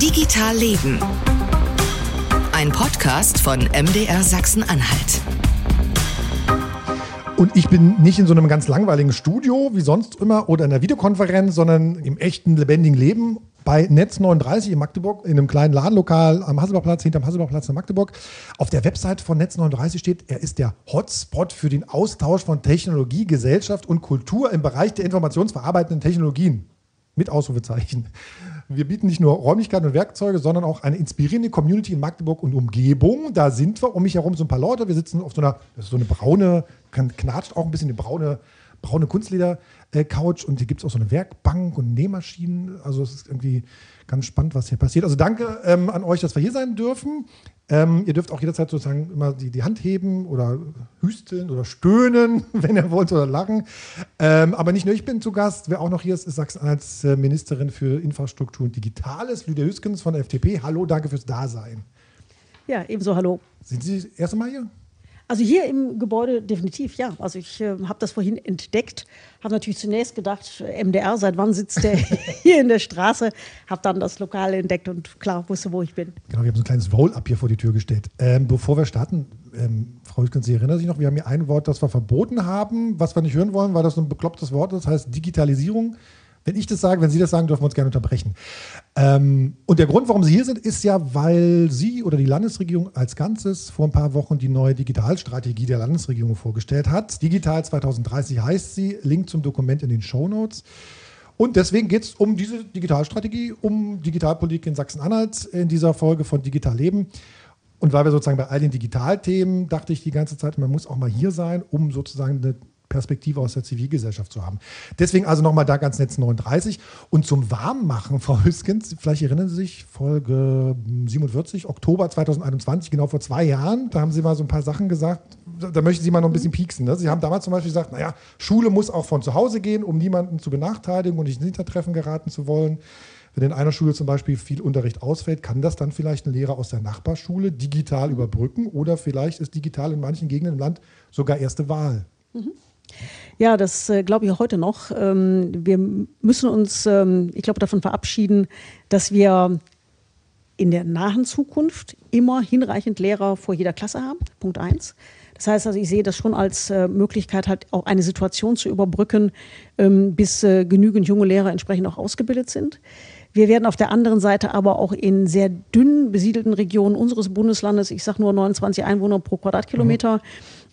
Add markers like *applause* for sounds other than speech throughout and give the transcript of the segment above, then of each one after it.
Digital Leben. Ein Podcast von MDR Sachsen-Anhalt. Und ich bin nicht in so einem ganz langweiligen Studio wie sonst immer oder in einer Videokonferenz, sondern im echten, lebendigen Leben bei Netz 39 in Magdeburg, in einem kleinen Ladenlokal am Hasselbachplatz, hinterm Hasselbachplatz in Magdeburg. Auf der Website von Netz 39 steht, er ist der Hotspot für den Austausch von Technologie, Gesellschaft und Kultur im Bereich der informationsverarbeitenden Technologien. Mit Ausrufezeichen. Wir bieten nicht nur Räumlichkeiten und Werkzeuge, sondern auch eine inspirierende Community in Magdeburg und Umgebung. Da sind wir um mich herum so ein paar Leute. Wir sitzen auf so einer, das ist so eine braune, knatscht auch ein bisschen eine braune, braune Kunstleder-Couch und hier gibt es auch so eine Werkbank und Nähmaschinen. Also es ist irgendwie ganz spannend, was hier passiert. Also danke ähm, an euch, dass wir hier sein dürfen. Ähm, ihr dürft auch jederzeit sozusagen immer die, die Hand heben oder hüsteln oder stöhnen, *laughs* wenn ihr wollt, oder lachen. Ähm, aber nicht nur ich bin zu Gast. Wer auch noch hier ist, ist Sachsen-Anhalts Ministerin für Infrastruktur und Digitales, Lydia Hüskens von der FDP. Hallo, danke fürs Dasein. Ja, ebenso hallo. Sind Sie das erste Mal hier? Also hier im Gebäude definitiv, ja. Also ich äh, habe das vorhin entdeckt, habe natürlich zunächst gedacht, äh, MDR, seit wann sitzt der *laughs* hier in der Straße? Habe dann das Lokal entdeckt und klar wusste, wo ich bin. Genau, wir haben so ein kleines Roll-up hier vor die Tür gestellt. Ähm, bevor wir starten, ähm, Frau Hüskens, Sie erinnern sich noch, wir haben hier ein Wort, das wir verboten haben, was wir nicht hören wollen, weil das so ein beklopptes Wort ist, das heißt Digitalisierung. Wenn ich das sage, wenn Sie das sagen, dürfen wir uns gerne unterbrechen. Ähm, und der Grund, warum Sie hier sind, ist ja, weil Sie oder die Landesregierung als Ganzes vor ein paar Wochen die neue Digitalstrategie der Landesregierung vorgestellt hat. Digital 2030 heißt sie. Link zum Dokument in den Show Notes. Und deswegen geht es um diese Digitalstrategie, um Digitalpolitik in Sachsen-Anhalt in dieser Folge von Digital Leben. Und weil wir sozusagen bei all den Digitalthemen, dachte ich die ganze Zeit, man muss auch mal hier sein, um sozusagen eine Perspektive aus der Zivilgesellschaft zu haben. Deswegen also nochmal da ganz Netz 39. Und zum Warmmachen, *laughs* Frau Hüskens, vielleicht erinnern Sie sich, Folge 47, Oktober 2021, genau vor zwei Jahren, da haben Sie mal so ein paar Sachen gesagt, da möchten Sie mal noch ein bisschen pieksen. Ne? Sie haben damals zum Beispiel gesagt, naja, Schule muss auch von zu Hause gehen, um niemanden zu benachteiligen und nicht ins Hintertreffen geraten zu wollen. Wenn in einer Schule zum Beispiel viel Unterricht ausfällt, kann das dann vielleicht ein Lehrer aus der Nachbarschule digital überbrücken oder vielleicht ist digital in manchen Gegenden im Land sogar erste Wahl. Mhm. Ja, das äh, glaube ich heute noch. Ähm, wir müssen uns, ähm, ich glaube, davon verabschieden, dass wir in der nahen Zukunft immer hinreichend Lehrer vor jeder Klasse haben. Punkt eins. Das heißt also, ich sehe das schon als äh, Möglichkeit, halt auch eine Situation zu überbrücken, ähm, bis äh, genügend junge Lehrer entsprechend auch ausgebildet sind. Wir werden auf der anderen Seite aber auch in sehr dünn besiedelten Regionen unseres Bundeslandes, ich sage nur 29 Einwohner pro Quadratkilometer, mhm.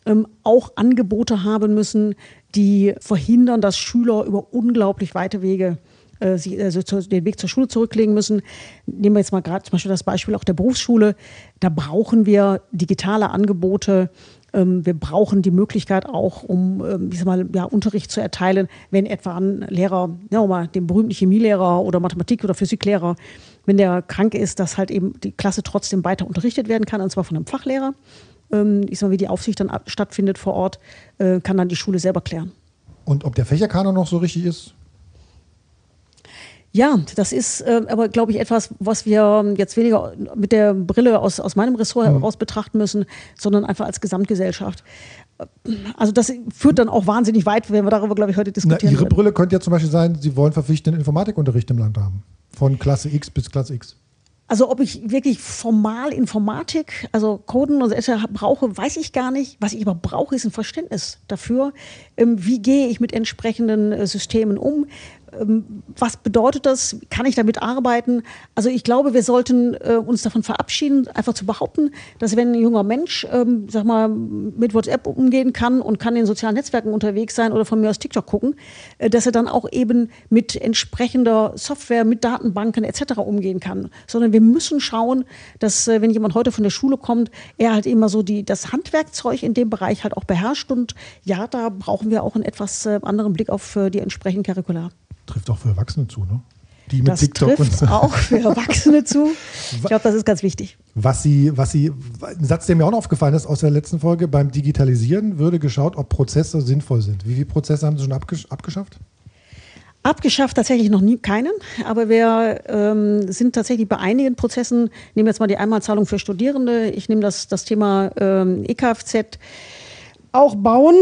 Ähm, auch Angebote haben müssen, die verhindern, dass Schüler über unglaublich weite Wege äh, sie, also den Weg zur Schule zurücklegen müssen. Nehmen wir jetzt mal gerade zum Beispiel das Beispiel auch der Berufsschule. Da brauchen wir digitale Angebote, ähm, wir brauchen die Möglichkeit auch, um ähm, ich sag mal, ja, Unterricht zu erteilen, wenn etwa ein Lehrer, ja, mal den berühmten Chemielehrer oder Mathematik- oder Physiklehrer, wenn der krank ist, dass halt eben die Klasse trotzdem weiter unterrichtet werden kann, und zwar von einem Fachlehrer. Ähm, ich sag mal, wie die Aufsicht dann stattfindet vor Ort, äh, kann dann die Schule selber klären. Und ob der Fächerkanon noch so richtig ist? Ja, das ist äh, aber, glaube ich, etwas, was wir jetzt weniger mit der Brille aus, aus meinem Ressort mhm. heraus betrachten müssen, sondern einfach als Gesamtgesellschaft. Also das führt dann auch wahnsinnig weit, wenn wir darüber, glaube ich, heute diskutieren. Na, Ihre werden. Brille könnte ja zum Beispiel sein, Sie wollen verpflichtenden Informatikunterricht im Land haben. Von Klasse X bis Klasse X. Also ob ich wirklich formal Informatik, also Coden und so brauche, weiß ich gar nicht. Was ich aber brauche, ist ein Verständnis dafür, ähm, wie gehe ich mit entsprechenden äh, Systemen um, was bedeutet das? Kann ich damit arbeiten? Also ich glaube, wir sollten äh, uns davon verabschieden, einfach zu behaupten, dass wenn ein junger Mensch, ähm, sag mal, mit WhatsApp umgehen kann und kann in sozialen Netzwerken unterwegs sein oder von mir aus TikTok gucken, äh, dass er dann auch eben mit entsprechender Software, mit Datenbanken etc. umgehen kann. Sondern wir müssen schauen, dass äh, wenn jemand heute von der Schule kommt, er halt immer so die, das Handwerkzeug in dem Bereich halt auch beherrscht. Und ja, da brauchen wir auch einen etwas äh, anderen Blick auf äh, die entsprechenden Curricula. Trifft auch für Erwachsene zu, ne? Die mit das TikTok trifft und auch für Erwachsene zu. *laughs* Ich glaube, das ist ganz wichtig. Was Sie, was Sie, ein Satz, der mir auch noch aufgefallen ist aus der letzten Folge, beim Digitalisieren würde geschaut, ob Prozesse sinnvoll sind. Wie viele Prozesse haben Sie schon abgesch abgeschafft? Abgeschafft tatsächlich noch nie keinen, aber wir ähm, sind tatsächlich bei einigen Prozessen, nehmen jetzt mal die Einmalzahlung für Studierende, ich nehme das, das Thema ähm, EKFZ, auch bauen,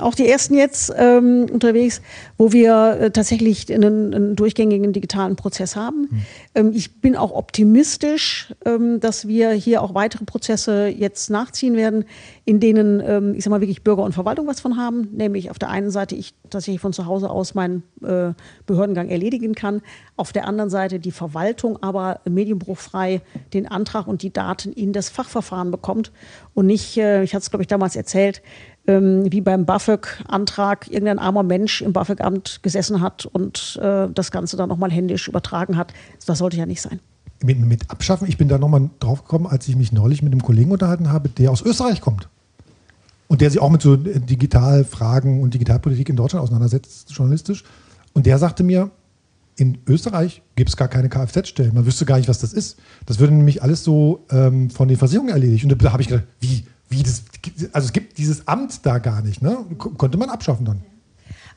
auch die ersten jetzt ähm, unterwegs, wo wir äh, tatsächlich einen, einen, durchgängigen digitalen Prozess haben. Mhm. Ich bin auch optimistisch, ähm, dass wir hier auch weitere Prozesse jetzt nachziehen werden, in denen, ähm, ich sag mal, wirklich Bürger und Verwaltung was von haben. Nämlich auf der einen Seite ich tatsächlich von zu Hause aus meinen äh, Behördengang erledigen kann. Auf der anderen Seite die Verwaltung aber medienbruchfrei den Antrag und die Daten in das Fachverfahren bekommt und nicht, äh, ich hatte es glaube ich damals erzählt, ähm, wie beim BAföG-Antrag irgendein armer Mensch im BAföG-Amt gesessen hat und äh, das Ganze dann nochmal händisch übertragen hat. Das sollte ja nicht sein. Mit, mit Abschaffen, ich bin da nochmal drauf gekommen, als ich mich neulich mit einem Kollegen unterhalten habe, der aus Österreich kommt. Und der sich auch mit so Digitalfragen und Digitalpolitik in Deutschland auseinandersetzt, journalistisch. Und der sagte mir, in Österreich gibt es gar keine Kfz-Stellen. Man wüsste gar nicht, was das ist. Das würde nämlich alles so ähm, von den Versicherungen erledigt. Und da habe ich gedacht, wie? Wie das, also es gibt dieses Amt da gar nicht, ne? Konnte man abschaffen dann.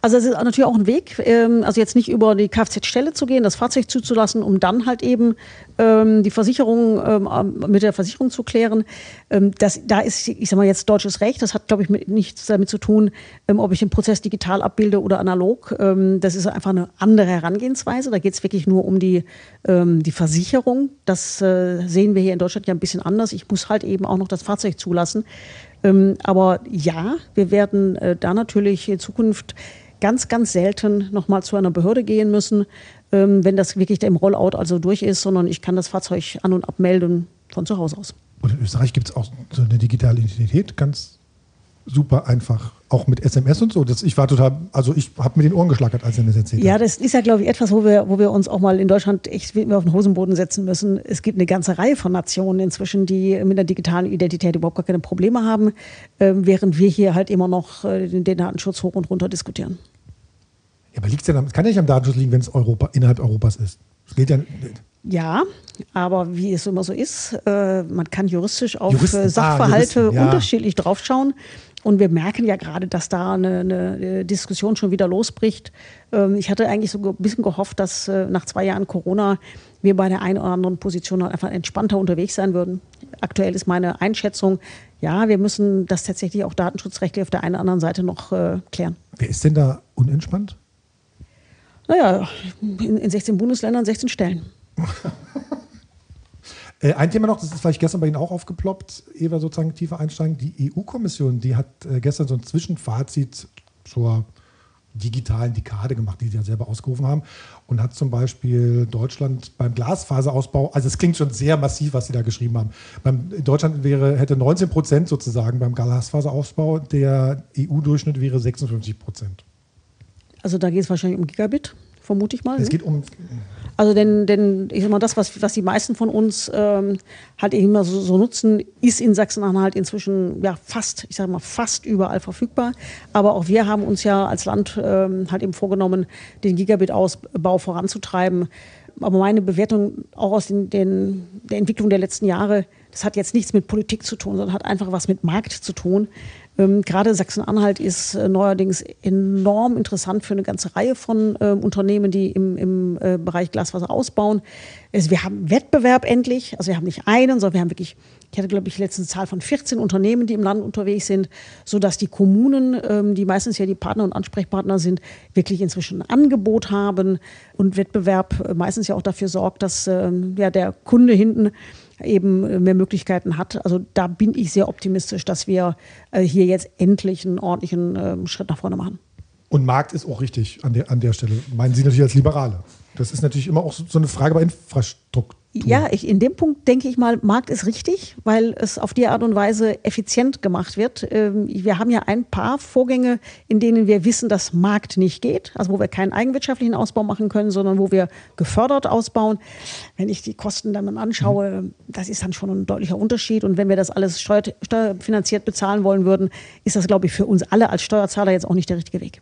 Also es ist natürlich auch ein Weg, ähm, also jetzt nicht über die Kfz-Stelle zu gehen, das Fahrzeug zuzulassen, um dann halt eben ähm, die Versicherung ähm, mit der Versicherung zu klären. Das, da ist, ich sag mal jetzt deutsches Recht, das hat, glaube ich, mit, nichts damit zu tun, ob ich den Prozess digital abbilde oder analog. Das ist einfach eine andere Herangehensweise. Da geht es wirklich nur um die, die Versicherung. Das äh, sehen wir hier in Deutschland ja ein bisschen anders. Ich muss halt eben auch noch das Fahrzeug zulassen. Aber ja, wir werden äh, da natürlich in Zukunft ganz, ganz selten nochmal zu einer Behörde gehen müssen, ähm, wenn das wirklich im Rollout also durch ist, sondern ich kann das Fahrzeug an- und abmelden von zu Hause aus. Und in Österreich gibt es auch so eine digitale Identität, ganz super einfach, auch mit SMS und so. Das, ich war total, also ich habe mir den Ohren geschlackert, als er mir das erzählt Ja, das ist ja, glaube ich, etwas, wo wir, wo wir uns auch mal in Deutschland echt auf den Hosenboden setzen müssen. Es gibt eine ganze Reihe von Nationen inzwischen, die mit der digitalen Identität überhaupt gar keine Probleme haben, äh, während wir hier halt immer noch äh, den Datenschutz hoch und runter diskutieren. Ja, aber liegt's ja, es kann ja nicht am Datenschutz liegen, wenn es Europa, innerhalb Europas ist. Das geht ja Ja, aber wie es immer so ist, äh, man kann juristisch auf Juristen, äh, Sachverhalte ah, Juristen, ja. unterschiedlich draufschauen. Und wir merken ja gerade, dass da eine, eine Diskussion schon wieder losbricht. Ähm, ich hatte eigentlich so ein bisschen gehofft, dass äh, nach zwei Jahren Corona wir bei der einen oder anderen Position einfach entspannter unterwegs sein würden. Aktuell ist meine Einschätzung, ja, wir müssen das tatsächlich auch datenschutzrechtlich auf der einen oder anderen Seite noch äh, klären. Wer ist denn da unentspannt? Naja, in, in 16 Bundesländern 16 Stellen. *laughs* Äh, ein Thema noch, das ist vielleicht gestern bei Ihnen auch aufgeploppt, Eva sozusagen tiefer einsteigen. Die EU-Kommission, die hat äh, gestern so ein Zwischenfazit zur digitalen Dekade gemacht, die sie ja selber ausgerufen haben und hat zum Beispiel Deutschland beim Glasfaserausbau, also es klingt schon sehr massiv, was sie da geschrieben haben. Beim Deutschland wäre, hätte 19 Prozent sozusagen beim Glasfaserausbau, der EU-Durchschnitt wäre 56 Prozent. Also da geht es wahrscheinlich um Gigabit, vermute ich mal. Es ne? geht um. Also denn, denn ich sag mal, das, was, was die meisten von uns ähm, halt immer so, so, nutzen, ist in Sachsen-Anhalt inzwischen ja fast, ich sage mal, fast überall verfügbar. Aber auch wir haben uns ja als Land ähm, halt eben vorgenommen, den Gigabit-Ausbau voranzutreiben. Aber meine Bewertung auch aus den, den, der Entwicklung der letzten Jahre, das hat jetzt nichts mit Politik zu tun, sondern hat einfach was mit Markt zu tun. Ähm, gerade Sachsen-Anhalt ist äh, neuerdings enorm interessant für eine ganze Reihe von äh, Unternehmen, die im, im äh, Bereich Glaswasser ausbauen. Also wir haben Wettbewerb endlich. Also wir haben nicht einen, sondern wir haben wirklich, ich hatte glaube ich letztens Zahl von 14 Unternehmen, die im Land unterwegs sind, sodass die Kommunen, ähm, die meistens ja die Partner und Ansprechpartner sind, wirklich inzwischen ein Angebot haben und Wettbewerb äh, meistens ja auch dafür sorgt, dass ähm, ja, der Kunde hinten eben mehr Möglichkeiten hat. Also da bin ich sehr optimistisch, dass wir äh, hier jetzt endlich einen ordentlichen ähm, Schritt nach vorne machen. Und Markt ist auch richtig an der, an der Stelle. Meinen Sie natürlich als Liberale. Das ist natürlich immer auch so eine Frage bei Infrastruktur. Ja, ich, in dem Punkt denke ich mal, Markt ist richtig, weil es auf die Art und Weise effizient gemacht wird. Ähm, wir haben ja ein paar Vorgänge, in denen wir wissen, dass Markt nicht geht, also wo wir keinen eigenwirtschaftlichen Ausbau machen können, sondern wo wir gefördert ausbauen. Wenn ich die Kosten dann anschaue, das ist dann schon ein deutlicher Unterschied. Und wenn wir das alles steuerfinanziert bezahlen wollen würden, ist das, glaube ich, für uns alle als Steuerzahler jetzt auch nicht der richtige Weg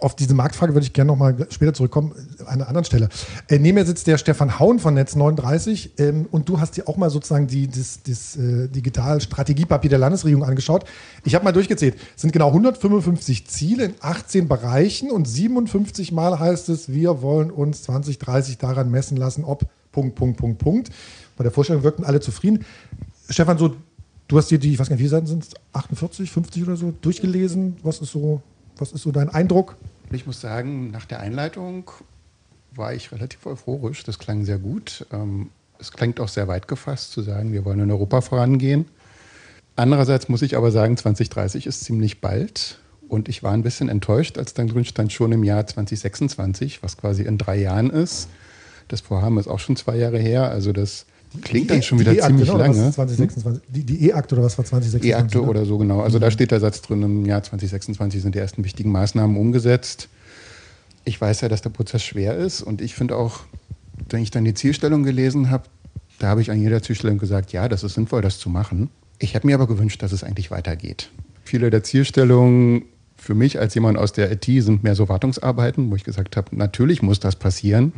auf diese Marktfrage würde ich gerne noch mal später zurückkommen, an einer anderen Stelle. Äh, neben mir sitzt der Stefan Hauen von Netz 39 ähm, und du hast dir auch mal sozusagen die, das, das äh, Digital-Strategiepapier der Landesregierung angeschaut. Ich habe mal durchgezählt. Es sind genau 155 Ziele in 18 Bereichen und 57 Mal heißt es, wir wollen uns 2030 daran messen lassen, ob Punkt, Punkt, Punkt, Punkt. Bei der Vorstellung wirkten alle zufrieden. Stefan, so, du hast dir die, ich weiß gar nicht, wie viele Seiten sind es, 48, 50 oder so, durchgelesen. Was ist so was ist so dein Eindruck? Ich muss sagen, nach der Einleitung war ich relativ euphorisch. Das klang sehr gut. Ähm, es klingt auch sehr weit gefasst zu sagen, wir wollen in Europa vorangehen. Andererseits muss ich aber sagen, 2030 ist ziemlich bald. Und ich war ein bisschen enttäuscht, als dann drin stand, schon im Jahr 2026, was quasi in drei Jahren ist. Das Vorhaben ist auch schon zwei Jahre her. Also das klingt dann schon wieder e ziemlich genau, lange. 2026, die, die E-Akte oder was war 2026? E-Akte oder so, genau. Also mhm. da steht der Satz drin, im Jahr 2026 sind die ersten wichtigen Maßnahmen umgesetzt. Ich weiß ja, dass der Prozess schwer ist und ich finde auch, wenn ich dann die Zielstellung gelesen habe, da habe ich an jeder Zielstellung gesagt, ja, das ist sinnvoll, das zu machen. Ich hätte mir aber gewünscht, dass es eigentlich weitergeht. Viele der Zielstellungen für mich als jemand aus der IT sind mehr so Wartungsarbeiten, wo ich gesagt habe, natürlich muss das passieren.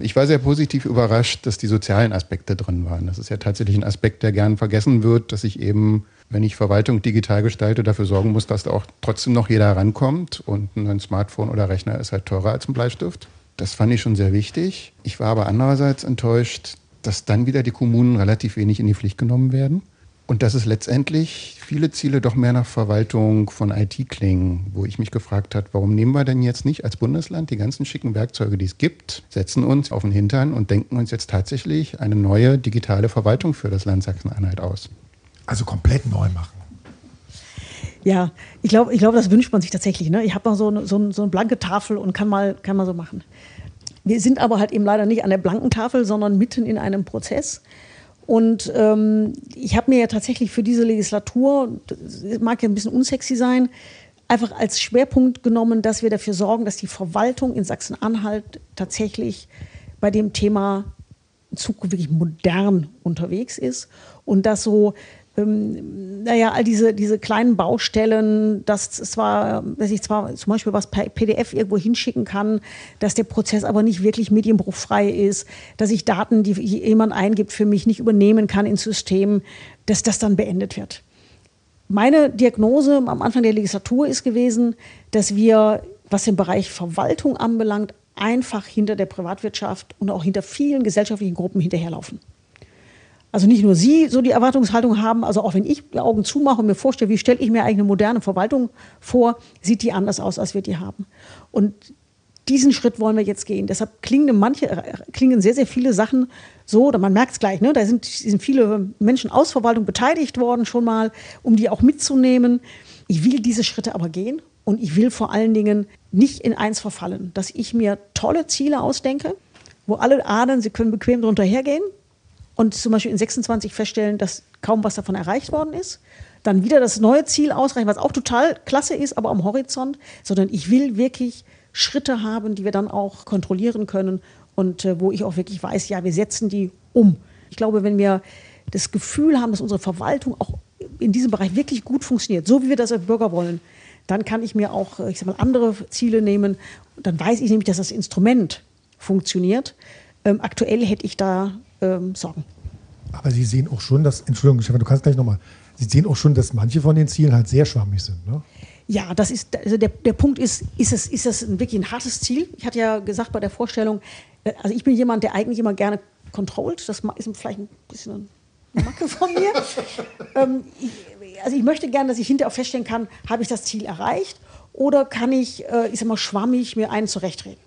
Ich war sehr positiv überrascht, dass die sozialen Aspekte drin waren. Das ist ja tatsächlich ein Aspekt, der gern vergessen wird, dass ich eben, wenn ich Verwaltung digital gestalte, dafür sorgen muss, dass da auch trotzdem noch jeder rankommt. Und ein Smartphone oder Rechner ist halt teurer als ein Bleistift. Das fand ich schon sehr wichtig. Ich war aber andererseits enttäuscht, dass dann wieder die Kommunen relativ wenig in die Pflicht genommen werden. Und dass es letztendlich viele Ziele doch mehr nach Verwaltung von IT klingen, wo ich mich gefragt habe, warum nehmen wir denn jetzt nicht als Bundesland die ganzen schicken Werkzeuge, die es gibt, setzen uns auf den Hintern und denken uns jetzt tatsächlich eine neue digitale Verwaltung für das Land Sachsen-Anhalt aus. Also komplett neu machen. Ja, ich glaube, ich glaub, das wünscht man sich tatsächlich. Ne? Ich habe noch so eine, so, so eine blanke Tafel und kann mal, kann mal so machen. Wir sind aber halt eben leider nicht an der blanken Tafel, sondern mitten in einem Prozess. Und ähm, ich habe mir ja tatsächlich für diese Legislatur, mag ja ein bisschen unsexy sein, einfach als Schwerpunkt genommen, dass wir dafür sorgen, dass die Verwaltung in Sachsen-Anhalt tatsächlich bei dem Thema Zukunft wirklich modern unterwegs ist und dass so ähm, naja, all diese, diese kleinen Baustellen, dass zwar, dass ich zwar zum Beispiel was per PDF irgendwo hinschicken kann, dass der Prozess aber nicht wirklich medienbruchfrei ist, dass ich Daten, die jemand eingibt, für mich nicht übernehmen kann ins System, dass das dann beendet wird. Meine Diagnose am Anfang der Legislatur ist gewesen, dass wir, was den Bereich Verwaltung anbelangt, einfach hinter der Privatwirtschaft und auch hinter vielen gesellschaftlichen Gruppen hinterherlaufen. Also nicht nur Sie so die Erwartungshaltung haben, also auch wenn ich die Augen zumache und mir vorstelle, wie stelle ich mir eigentlich eine moderne Verwaltung vor, sieht die anders aus, als wir die haben. Und diesen Schritt wollen wir jetzt gehen. Deshalb klingen manche, äh, klingen sehr, sehr viele Sachen so, oder man merkt es gleich, ne? da sind, sind viele Menschen aus Verwaltung beteiligt worden schon mal, um die auch mitzunehmen. Ich will diese Schritte aber gehen und ich will vor allen Dingen nicht in eins verfallen, dass ich mir tolle Ziele ausdenke, wo alle ahnen, sie können bequem drunter hergehen und zum Beispiel in 26 feststellen, dass kaum was davon erreicht worden ist. Dann wieder das neue Ziel ausreichen, was auch total klasse ist, aber am Horizont, sondern ich will wirklich Schritte haben, die wir dann auch kontrollieren können und äh, wo ich auch wirklich weiß, ja, wir setzen die um. Ich glaube, wenn wir das Gefühl haben, dass unsere Verwaltung auch in diesem Bereich wirklich gut funktioniert, so wie wir das als Bürger wollen, dann kann ich mir auch, äh, ich sag mal, andere Ziele nehmen. Dann weiß ich nämlich, dass das Instrument funktioniert. Ähm, aktuell hätte ich da ähm, Sorgen. Aber Sie sehen auch schon, dass, Entschuldigung, Stefan, du kannst gleich nochmal, Sie sehen auch schon, dass manche von den Zielen halt sehr schwammig sind. Ne? Ja, das ist, also der, der Punkt ist, ist es, ist das wirklich ein hartes Ziel? Ich hatte ja gesagt bei der Vorstellung, äh, also ich bin jemand, der eigentlich immer gerne controlled. Das ist vielleicht ein bisschen eine Macke von mir. *laughs* ähm, ich, also ich möchte gerne, dass ich hinterher feststellen kann, habe ich das Ziel erreicht oder kann ich, äh, ich sag mal, schwammig mir einen zurechtreden.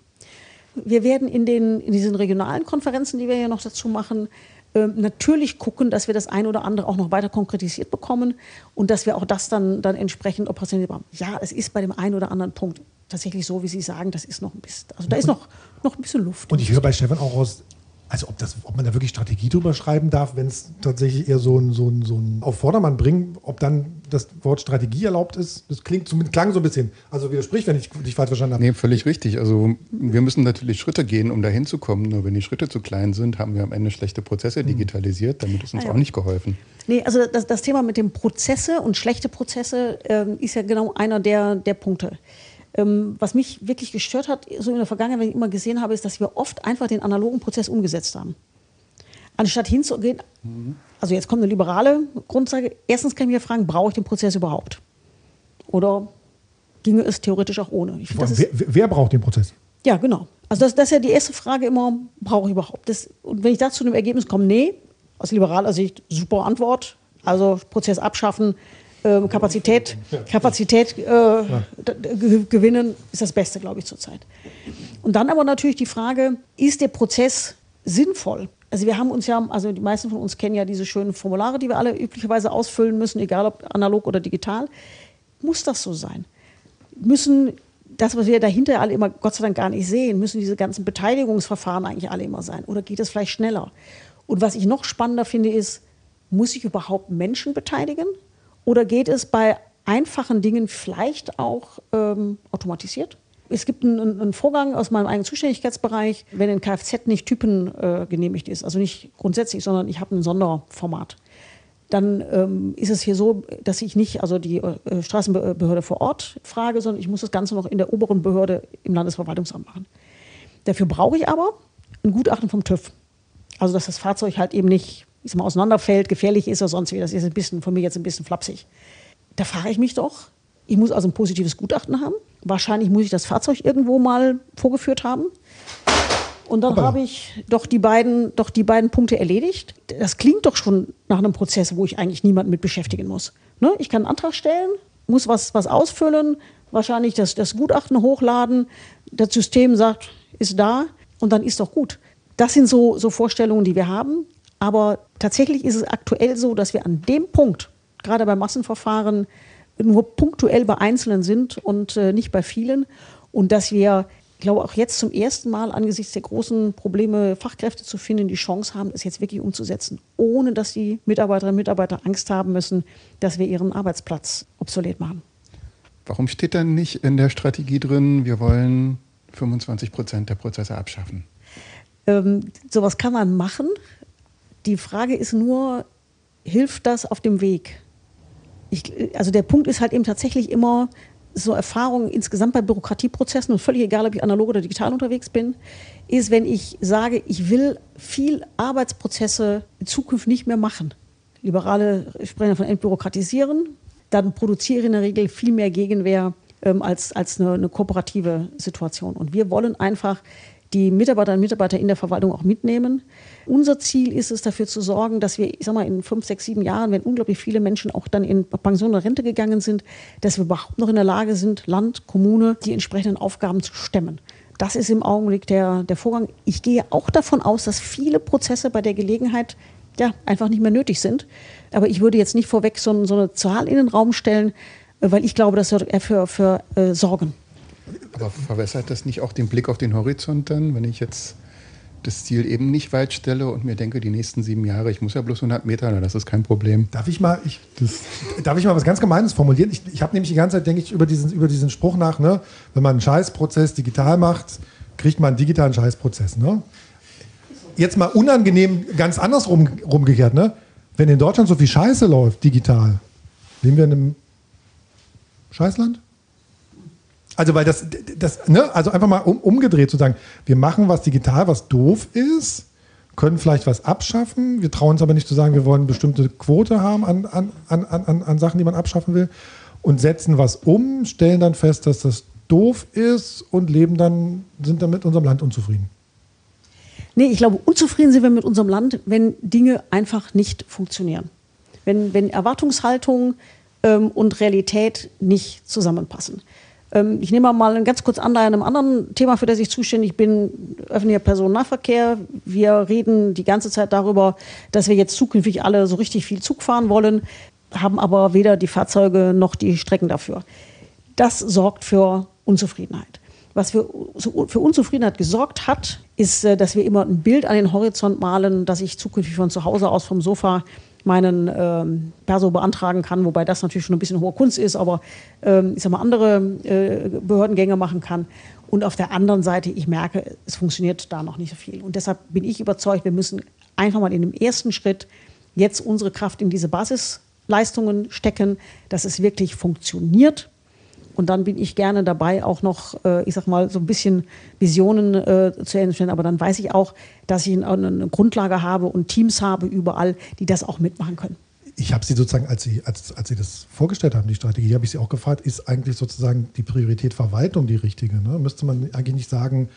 Wir werden in, den, in diesen regionalen Konferenzen, die wir ja noch dazu machen, ähm, natürlich gucken, dass wir das ein oder andere auch noch weiter konkretisiert bekommen und dass wir auch das dann, dann entsprechend operationell haben. Ja, es ist bei dem einen oder anderen Punkt tatsächlich so, wie Sie sagen, das ist noch ein bisschen, also da ist noch, noch ein bisschen Luft. Und ich höre bei Stefan auch raus, also ob, das, ob man da wirklich Strategie drüber schreiben darf, wenn es tatsächlich eher so ein, so, ein, so ein auf Vordermann bringt, ob dann das Wort Strategie erlaubt ist, das klingt zumindest klang so ein bisschen. Also widerspricht, wenn ich dich falsch verstanden habe. Nee, völlig richtig. Also wir müssen natürlich Schritte gehen, um dahin zu kommen. Nur wenn die Schritte zu klein sind, haben wir am Ende schlechte Prozesse hm. digitalisiert. Damit ist uns also, auch nicht geholfen. Nee, also das, das, Thema mit den Prozesse und schlechte Prozesse ähm, ist ja genau einer der, der Punkte. Ähm, was mich wirklich gestört hat, so in der Vergangenheit, wenn ich immer gesehen habe, ist, dass wir oft einfach den analogen Prozess umgesetzt haben. Anstatt hinzugehen, mhm. also jetzt kommt eine liberale Grundsage. Erstens kann ich mir fragen, brauche ich den Prozess überhaupt? Oder ginge es theoretisch auch ohne? Find, wer, wer, braucht den Prozess? Ja, genau. Also das, das, ist ja die erste Frage immer, brauche ich überhaupt? Das, und wenn ich da zu einem Ergebnis komme, nee, aus liberaler Sicht super Antwort. Also Prozess abschaffen, ähm, Kapazität, Kapazität äh, gewinnen, ist das Beste, glaube ich, zurzeit. Und dann aber natürlich die Frage, ist der Prozess sinnvoll? Also wir haben uns ja, also die meisten von uns kennen ja diese schönen Formulare, die wir alle üblicherweise ausfüllen müssen, egal ob analog oder digital. Muss das so sein? Müssen das, was wir dahinter alle immer Gott sei Dank gar nicht sehen, müssen diese ganzen Beteiligungsverfahren eigentlich alle immer sein? Oder geht es vielleicht schneller? Und was ich noch spannender finde, ist, muss ich überhaupt Menschen beteiligen? Oder geht es bei einfachen Dingen vielleicht auch ähm, automatisiert? Es gibt einen, einen, Vorgang aus meinem eigenen Zuständigkeitsbereich, wenn ein Kfz nicht Typen äh, ist, also nicht grundsätzlich, sondern ich habe ein Sonderformat. Dann ähm, ist es hier so, dass ich nicht also die äh, Straßenbehörde vor Ort frage, sondern ich muss das Ganze noch in der oberen Behörde im Landesverwaltungsamt machen. Dafür brauche ich aber ein Gutachten vom TÜV. Also dass das Fahrzeug halt eben nicht ich sag mal, auseinanderfällt, gefährlich ist oder sonst wie. Das ist ein bisschen, von mir jetzt ein bisschen flapsig. Da frage ich mich doch, ich muss also ein positives Gutachten haben. Wahrscheinlich muss ich das Fahrzeug irgendwo mal vorgeführt haben. Und dann habe ich doch die, beiden, doch die beiden Punkte erledigt. Das klingt doch schon nach einem Prozess, wo ich eigentlich niemanden mit beschäftigen muss. Ne? Ich kann einen Antrag stellen, muss was, was ausfüllen, wahrscheinlich das, das Gutachten hochladen. Das System sagt, ist da und dann ist doch gut. Das sind so, so Vorstellungen, die wir haben. Aber tatsächlich ist es aktuell so, dass wir an dem Punkt, gerade bei Massenverfahren, nur punktuell bei Einzelnen sind und äh, nicht bei vielen. Und dass wir, ich glaube, auch jetzt zum ersten Mal angesichts der großen Probleme, Fachkräfte zu finden, die Chance haben, es jetzt wirklich umzusetzen, ohne dass die Mitarbeiterinnen und Mitarbeiter Angst haben müssen, dass wir ihren Arbeitsplatz obsolet machen. Warum steht dann nicht in der Strategie drin, wir wollen 25 Prozent der Prozesse abschaffen? Ähm, sowas kann man machen. Die Frage ist nur, hilft das auf dem Weg? Ich, also der Punkt ist halt eben tatsächlich immer so Erfahrungen insgesamt bei Bürokratieprozessen und völlig egal, ob ich analog oder digital unterwegs bin, ist, wenn ich sage, ich will viel Arbeitsprozesse in Zukunft nicht mehr machen. Liberale sprechen von entbürokratisieren, dann produziere ich in der Regel viel mehr Gegenwehr ähm, als, als eine, eine kooperative Situation. Und wir wollen einfach die Mitarbeiterinnen und Mitarbeiter in der Verwaltung auch mitnehmen. Unser Ziel ist es, dafür zu sorgen, dass wir, ich sag mal, in fünf, sechs, sieben Jahren, wenn unglaublich viele Menschen auch dann in Pension oder Rente gegangen sind, dass wir überhaupt noch in der Lage sind, Land, Kommune, die entsprechenden Aufgaben zu stemmen. Das ist im Augenblick der, der Vorgang. Ich gehe auch davon aus, dass viele Prozesse bei der Gelegenheit ja, einfach nicht mehr nötig sind. Aber ich würde jetzt nicht vorweg so, so eine Zahl in den Raum stellen, weil ich glaube, das wird eher für, für äh, sorgen. Aber verwässert das nicht auch den Blick auf den Horizont dann, wenn ich jetzt das Ziel eben nicht weit stelle und mir denke, die nächsten sieben Jahre, ich muss ja bloß 100 Meter, na, das ist kein Problem. Darf ich mal, ich, darf ich mal was ganz Gemeines formulieren? Ich, ich habe nämlich die ganze Zeit, denke ich, über diesen, über diesen Spruch nach, ne? wenn man einen Scheißprozess digital macht, kriegt man einen digitalen Scheißprozess. Ne? Jetzt mal unangenehm, ganz andersrum rumgekehrt, ne? wenn in Deutschland so viel Scheiße läuft, digital, leben wir in einem Scheißland? Also, weil das, das ne, also einfach mal um, umgedreht zu sagen, wir machen was digital, was doof ist, können vielleicht was abschaffen. Wir trauen uns aber nicht zu sagen, wir wollen eine bestimmte Quote haben an, an, an, an, an Sachen, die man abschaffen will und setzen was um, stellen dann fest, dass das doof ist und leben dann, sind dann mit unserem Land unzufrieden. Nee, ich glaube, unzufrieden sind wir mit unserem Land, wenn Dinge einfach nicht funktionieren. Wenn, wenn Erwartungshaltung ähm, und Realität nicht zusammenpassen. Ähm, ich nehme mal ganz kurz an einem anderen Thema, für das ich zuständig bin, öffentlicher Personennahverkehr. Wir reden die ganze Zeit darüber, dass wir jetzt zukünftig alle so richtig viel Zug fahren wollen, haben aber weder die Fahrzeuge noch die Strecken dafür. Das sorgt für Unzufriedenheit. Was für, für Unzufriedenheit gesorgt hat, ist, äh, dass wir immer ein Bild an den Horizont malen, dass ich zukünftig von zu Hause aus vom Sofa meinen ähm, Perso beantragen kann, wobei das natürlich schon ein bisschen hohe Kunst ist, aber ähm, ich sag mal, andere äh, Behördengänge machen kann. Und auf der anderen Seite, ich merke, es funktioniert da noch nicht so viel. Und deshalb bin ich überzeugt, wir müssen einfach mal in dem ersten Schritt jetzt unsere Kraft in diese Basisleistungen stecken, dass es wirklich funktioniert und dann bin ich gerne dabei, auch noch, äh, ich sag mal, so ein bisschen Visionen äh, zu entstellen. Aber dann weiß ich auch, dass ich eine Grundlage habe und Teams habe überall, die das auch mitmachen können. Ich habe Sie sozusagen, als Sie, als, als Sie das vorgestellt haben, die Strategie, habe ich Sie auch gefragt, ist eigentlich sozusagen die Priorität Verwaltung die richtige? Ne? Müsste man eigentlich nicht sagen,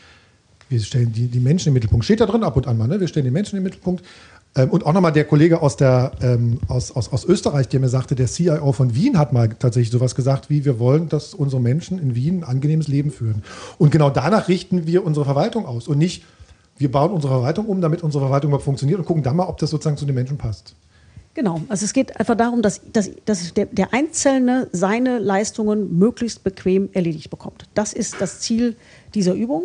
wir stellen die, die Menschen im Mittelpunkt. Steht da drin ab und an mal, ne? wir stellen die Menschen im Mittelpunkt. Ähm, und auch nochmal der Kollege aus, der, ähm, aus, aus, aus Österreich, der mir sagte, der CIO von Wien hat mal tatsächlich sowas gesagt, wie wir wollen, dass unsere Menschen in Wien ein angenehmes Leben führen. Und genau danach richten wir unsere Verwaltung aus und nicht, wir bauen unsere Verwaltung um, damit unsere Verwaltung überhaupt funktioniert und gucken dann mal, ob das sozusagen zu den Menschen passt. Genau, also es geht einfach darum, dass, dass, dass der, der Einzelne seine Leistungen möglichst bequem erledigt bekommt. Das ist das Ziel dieser Übung.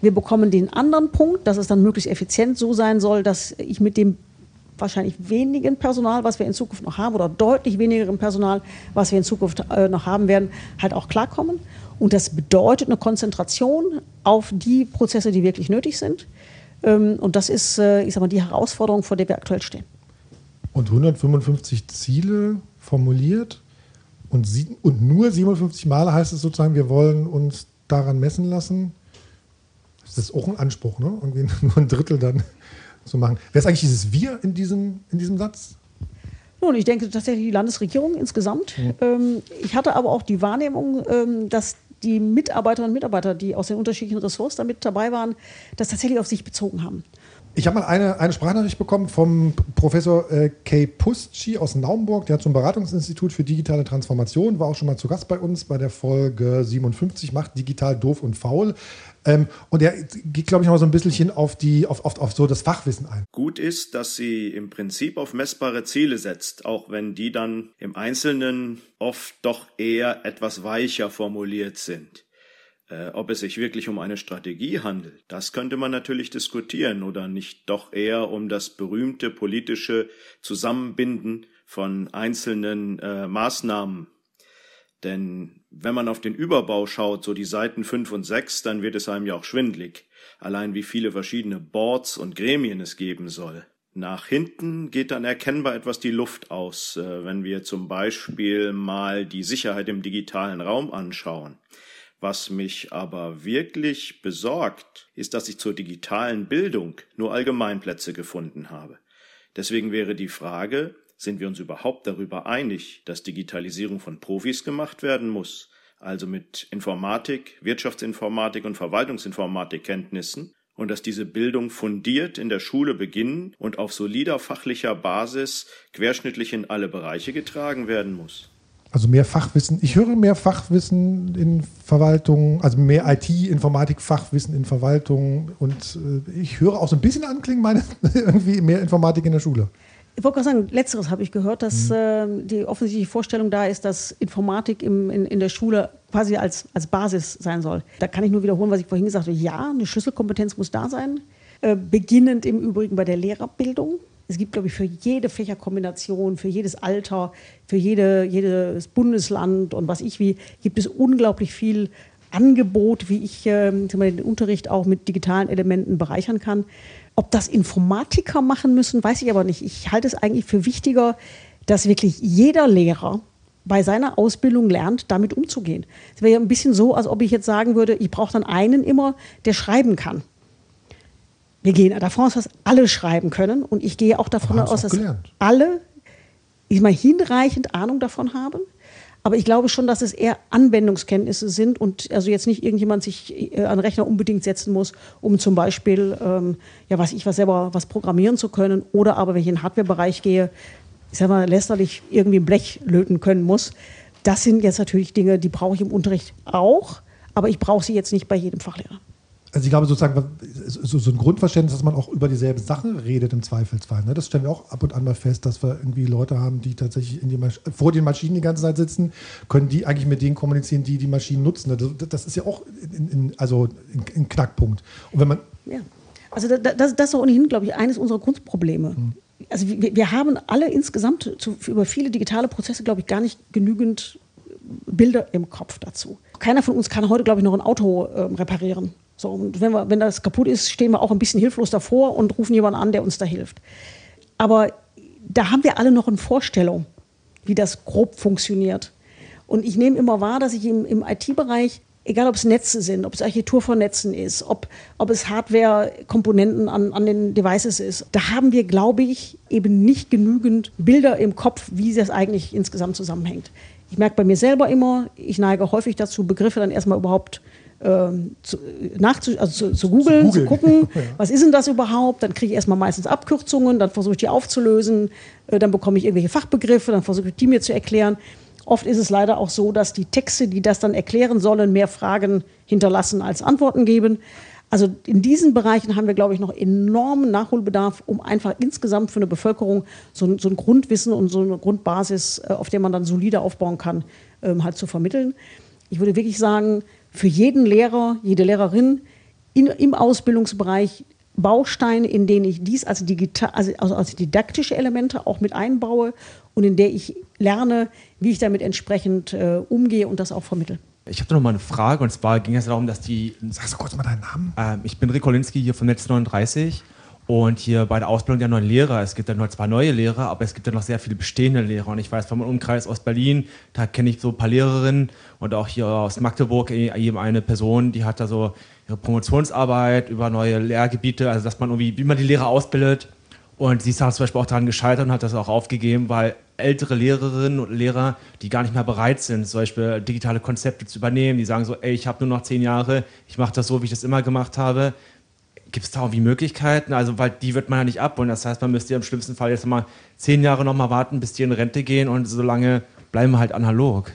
Wir bekommen den anderen Punkt, dass es dann möglichst effizient so sein soll, dass ich mit dem wahrscheinlich wenigen Personal, was wir in Zukunft noch haben, oder deutlich wenigerem Personal, was wir in Zukunft äh, noch haben werden, halt auch klarkommen. Und das bedeutet eine Konzentration auf die Prozesse, die wirklich nötig sind. Ähm, und das ist, äh, ich sag mal, die Herausforderung, vor der wir aktuell stehen. Und 155 Ziele formuliert und, sie, und nur 57 Mal heißt es sozusagen, wir wollen uns daran messen lassen. Das ist auch ein Anspruch, ne? Irgendwie *laughs* nur ein Drittel dann zu machen. Wer ist eigentlich dieses Wir in diesem, in diesem Satz? Nun, ich denke tatsächlich die Landesregierung insgesamt. Ähm, ich hatte aber auch die Wahrnehmung, ähm, dass die Mitarbeiterinnen und Mitarbeiter, die aus den unterschiedlichen Ressorts damit dabei waren, das tatsächlich auf sich bezogen haben. Ich habe mal eine, eine Sprachnachricht bekommen vom Professor äh, Kay Pusci aus Naumburg. Der hat zum Beratungsinstitut für digitale Transformation, war auch schon mal zu Gast bei uns bei der Folge 57, macht digital doof und faul. Ähm, und er geht, glaube ich, noch so ein bisschen auf, die, auf, auf, auf so das Fachwissen ein. Gut ist, dass sie im Prinzip auf messbare Ziele setzt, auch wenn die dann im Einzelnen oft doch eher etwas weicher formuliert sind. Äh, ob es sich wirklich um eine Strategie handelt, das könnte man natürlich diskutieren oder nicht doch eher um das berühmte politische Zusammenbinden von einzelnen äh, Maßnahmen. Denn wenn man auf den Überbau schaut, so die Seiten fünf und sechs, dann wird es einem ja auch schwindlig. Allein wie viele verschiedene Boards und Gremien es geben soll. Nach hinten geht dann erkennbar etwas die Luft aus, äh, wenn wir zum Beispiel mal die Sicherheit im digitalen Raum anschauen. Was mich aber wirklich besorgt, ist, dass ich zur digitalen Bildung nur Allgemeinplätze gefunden habe. Deswegen wäre die Frage, sind wir uns überhaupt darüber einig, dass Digitalisierung von Profis gemacht werden muss, also mit Informatik, Wirtschaftsinformatik und Verwaltungsinformatik Kenntnissen, und dass diese Bildung fundiert in der Schule beginnen und auf solider fachlicher Basis querschnittlich in alle Bereiche getragen werden muss? Also mehr Fachwissen. Ich höre mehr Fachwissen in Verwaltung, also mehr IT-Informatik-Fachwissen in Verwaltung und äh, ich höre auch so ein bisschen anklingen, meine *laughs* irgendwie mehr Informatik in der Schule. Ich wollte gerade sagen, letzteres habe ich gehört, dass mhm. äh, die offensichtliche Vorstellung da ist, dass Informatik im, in, in der Schule quasi als, als Basis sein soll. Da kann ich nur wiederholen, was ich vorhin gesagt habe. Ja, eine Schlüsselkompetenz muss da sein, äh, beginnend im Übrigen bei der Lehrerbildung. Es gibt, glaube ich, für jede Fächerkombination, für jedes Alter, für jede, jedes Bundesland und was ich wie, gibt es unglaublich viel Angebot, wie ich äh, den Unterricht auch mit digitalen Elementen bereichern kann. Ob das Informatiker machen müssen, weiß ich aber nicht. Ich halte es eigentlich für wichtiger, dass wirklich jeder Lehrer bei seiner Ausbildung lernt, damit umzugehen. Es wäre ja ein bisschen so, als ob ich jetzt sagen würde, ich brauche dann einen immer, der schreiben kann. Wir gehen davon aus, dass alle schreiben können und ich gehe auch davon aus, dass gelernt. alle ich mal hinreichend Ahnung davon haben. Aber ich glaube schon, dass es eher Anwendungskenntnisse sind und also jetzt nicht irgendjemand sich äh, an Rechner unbedingt setzen muss, um zum Beispiel, ähm, ja, was ich was selber was programmieren zu können. Oder aber wenn ich in den Hardware-Bereich gehe, ich sag mal, lästerlich irgendwie ein Blech löten können muss. Das sind jetzt natürlich Dinge, die brauche ich im Unterricht auch, aber ich brauche sie jetzt nicht bei jedem Fachlehrer also ich glaube sozusagen, so, so, ein Grundverständnis, dass man auch über dieselben Sachen redet im Zweifelsfall. Ne? Das stellen wir auch ab und an mal fest, dass wir irgendwie Leute haben, die tatsächlich die vor den Maschinen die ganze Zeit sitzen, können die eigentlich mit denen kommunizieren, die die Maschinen nutzen. Ne? Das, das ist ja auch in, in, also ein Knackpunkt. Und wenn man ja. Also das, das ist ohnehin, glaube ich, eines unserer Grundprobleme. Mhm. Also wir, wir, haben alle insgesamt zu, über viele digitale Prozesse, glaube ich, gar nicht genügend Bilder im Kopf dazu. Keiner von uns kann heute, glaube ich, noch ein Auto äh, reparieren. So, und wenn, wir, wenn das kaputt ist, stehen wir auch ein bisschen hilflos davor und rufen jemanden an, der uns da hilft. Aber da haben wir alle noch eine Vorstellung, wie das grob funktioniert. Und ich nehme immer wahr, dass ich im, im IT-Bereich, egal ob es Netze sind, ob es Architektur von Netzen ist, ob, ob es Hardware-Komponenten an, an den Devices ist, da haben wir, glaube ich, eben nicht genügend Bilder im Kopf, wie das eigentlich insgesamt zusammenhängt. Ich merke bei mir selber immer, ich neige häufig dazu, Begriffe dann erstmal überhaupt ähm, zu, nachzu, also zu, zu googeln, zu, zu, gucken, *laughs* ja. was ist denn das überhaupt? Dann kriege ich erstmal meistens Abkürzungen, dann versuche ich die aufzulösen, äh, dann bekomme ich irgendwelche Fachbegriffe, dann versuche ich die mir zu erklären. Oft ist es leider auch so, dass die Texte, die das dann erklären sollen, mehr Fragen hinterlassen als Antworten geben. Also in diesen Bereichen haben wir, glaube ich, noch enormen Nachholbedarf, um einfach insgesamt für eine Bevölkerung so, so ein Grundwissen und so eine Grundbasis, äh, auf der man dann solide aufbauen kann, ähm, halt zu vermitteln. Ich würde wirklich sagen, für jeden Lehrer, jede Lehrerin in, im Ausbildungsbereich Bausteine, in denen ich dies als, digital, also, also als didaktische Elemente auch mit einbaue und in der ich lerne, wie ich damit entsprechend äh, umgehe und das auch vermittle. Ich habe da noch mal eine Frage und zwar ging es darum, dass die. Sagst du kurz mal deinen Namen? Äh, ich bin Rick Kolinski hier von Netz 39 und hier bei der Ausbildung der neuen Lehrer. Es gibt ja nur zwei neue Lehrer, aber es gibt ja noch sehr viele bestehende Lehrer. Und ich weiß von meinem Umkreis aus Berlin, da kenne ich so ein paar Lehrerinnen und auch hier aus Magdeburg eben eine Person, die hat da so ihre Promotionsarbeit über neue Lehrgebiete, also dass man irgendwie, wie man die Lehrer ausbildet. Und sie ist da zum Beispiel auch daran gescheitert und hat das auch aufgegeben, weil ältere Lehrerinnen und Lehrer, die gar nicht mehr bereit sind, zum Beispiel digitale Konzepte zu übernehmen, die sagen so, ey, ich habe nur noch zehn Jahre, ich mache das so, wie ich das immer gemacht habe. Gibt es da irgendwie Möglichkeiten? Also, weil die wird man ja nicht abholen. Das heißt, man müsste ja im schlimmsten Fall jetzt mal zehn Jahre noch mal warten, bis die in Rente gehen und so lange bleiben wir halt analog.